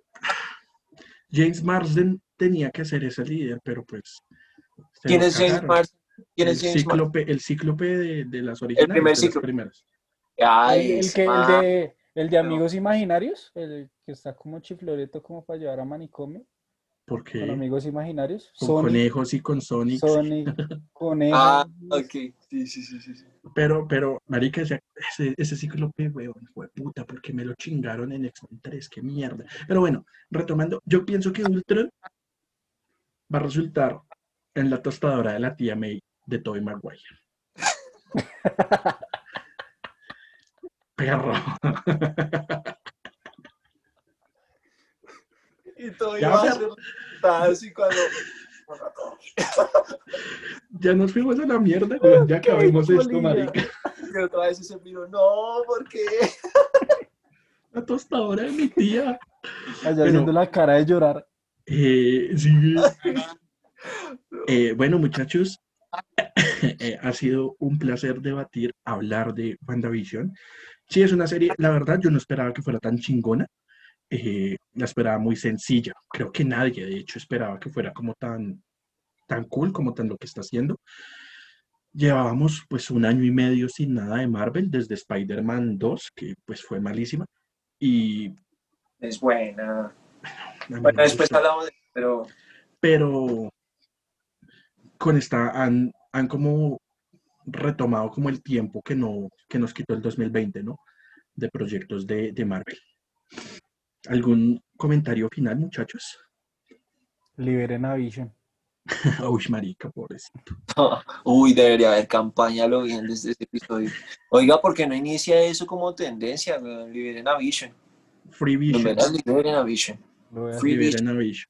James Marsden tenía que ser ese líder, pero pues.
¿Quién es James. Marsden? ¿Quién
el
Marsden?
cíclope, el cíclope de, de las originales.
primer
de las
cíclope.
primeras.
Ay,
El, el que, el, de, el de Amigos Imaginarios, el que está como chifloreto como para llevar a manicomio, con
Porque
Amigos Imaginarios.
con
Sonic,
conejos y con Sonic.
Sonic, Conejo.
Ah, ok. Sí, sí, sí, sí.
Pero, pero, marica, ese, ese, ese cíclope, weón, fue puta, porque me lo chingaron en X-Men 3, qué mierda. Pero bueno, retomando, yo pienso que Ultron va a resultar en la tostadora de la tía May de Tobey Maguire. Perro.
Y todo iba a ser así cuando...
Ya nos fuimos a la mierda, weón, ya
Qué
acabemos esto, marica.
Y otra vez ese miro, no, ¿por qué?
La tostadora de mi tía.
Allá haciendo la cara de llorar.
Eh, sí. Eh, bueno, muchachos, eh, ha sido un placer debatir, hablar de WandaVision. Sí, es una serie, la verdad, yo no esperaba que fuera tan chingona. eh, la esperaba muy sencilla. Creo que nadie, de hecho, esperaba que fuera como tan, tan cool como tan lo que está haciendo. Llevábamos pues un año y medio sin nada de Marvel, desde Spider-Man 2, que pues fue malísima. Y
Es buena. Bueno,
me
después hablamos de pero
pero con esta han, han como retomado como el tiempo que, no, que nos quitó el 2020, ¿no? De proyectos de, de Marvel. ¿Algún comentario final, muchachos?
Liberen a Vision.
Uy, marica, pobrecito.
Uy, debería haber campaña, lo bien desde este episodio. Oiga, ¿por qué no inicia eso como tendencia? Liberen a Vision.
Free Vision.
liberen a Vision. Free.
Liberen a Vision.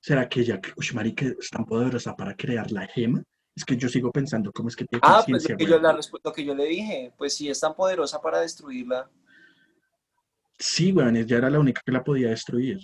¿Será que ella, uy, marica, es tan poderosa para crear la gema? Es que yo sigo pensando, ¿cómo es que tiene
Ah, pues lo que, yo, la lo que yo le dije, pues si es tan poderosa para destruirla.
Sí, weón, ella era la única que la podía destruir.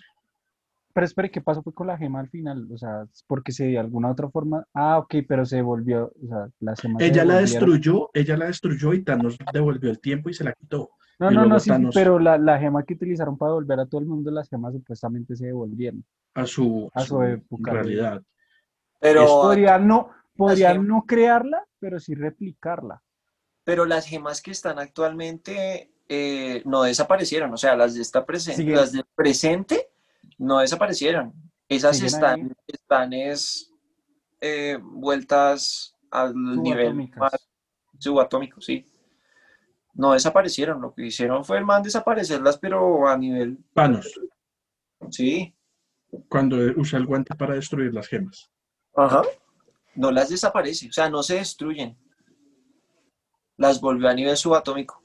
Pero espere, ¿qué pasó fue con la gema al final? O sea, porque se de alguna otra forma. Ah, ok, pero se devolvió. O sea, las gemas se
Ella la destruyó, ella la destruyó y Thanos devolvió el tiempo y se la quitó.
No,
y
no, no, sí, sí,
Thanos-
pero la, la gema que utilizaron para devolver a todo el mundo, las gemas supuestamente se devolvieron.
A su,
A su época,
realidad.
Pero,
Podrían no, podrían
gemas-
no crearla, pero sí replicarla.
pero las gemas que están actualmente eh, no desaparecieron. O sea, las de esta presente, las del presente no desaparecieron. Esas
Siguen
están,
ahí.
están es, eh, vueltas al nivel más subatómico, sí. No desaparecieron. Lo que hicieron fue el man desaparecerlas, pero a nivel,
Thanos,
sí.
Cuando usa el guante para destruir las gemas.
Ajá. No las desaparece, o sea, no se destruyen. Las volvió a nivel subatómico.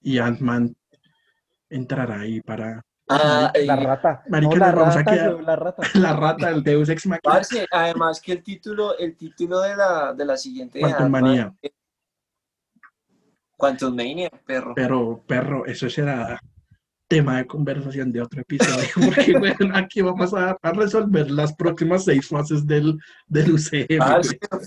Y Ant-Man entrará ahí para
Ah,
La
y-
rata.
Marica,
no, la
a
rata,
quedar-
yo, la rata.
la rata, el Deus Ex Machina.
parce, además que el título, el título de la, de la siguiente
Quantum Manía.
Quantum Mania, perro.
Pero, perro, eso será tema de conversación de otro episodio, porque bueno, aquí vamos a, a resolver las próximas seis fases del, del UCM.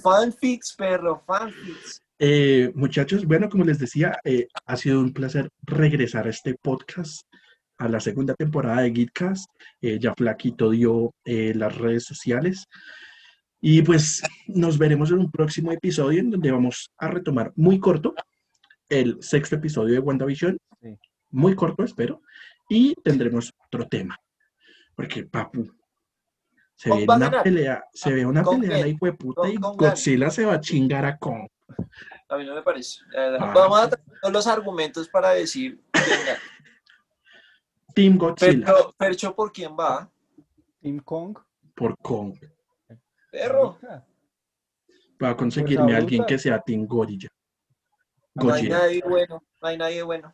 Fanfics, perro, fanfics.
Eh, muchachos, bueno, como les decía, eh, ha sido un placer regresar a este podcast, a la segunda temporada de Geekcast. Eh, ya Flaquito dio eh, las redes sociales. Y pues nos veremos en un próximo episodio en donde vamos a retomar muy corto el sexto episodio de WandaVision. Muy corto, espero. Y tendremos otro tema. Porque, papu, se ve una pelea, se ve una pelea la hijo de puta
Kong-
y. Godzilla se va a chingar a Kong.
A mí no me parece.
Ah.
Vamos a traer todos los argumentos para decir.
Team Godzilla
Percho, Percho, ¿por quién va?
Team Kong.
por Kong.
Perro.
Va a conseguirme a alguien que sea Team Gorilla.
No hay
Godzilla.
nadie bueno. No hay nadie bueno.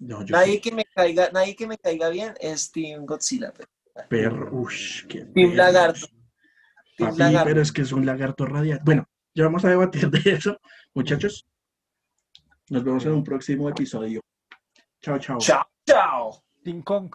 No, yo
Nadie que me caiga, nadie que me caiga bien es Team Godzilla. pero-
Perro. Ush, qué
Team
perro.
Lagarto. Team
Papi,
Lagarto.
pero es que es un lagarto radial. Bueno, ya vamos a debatir de eso, muchachos. Nos vemos en un próximo episodio. Chao, chao.
Chao, chao.
Team Kong.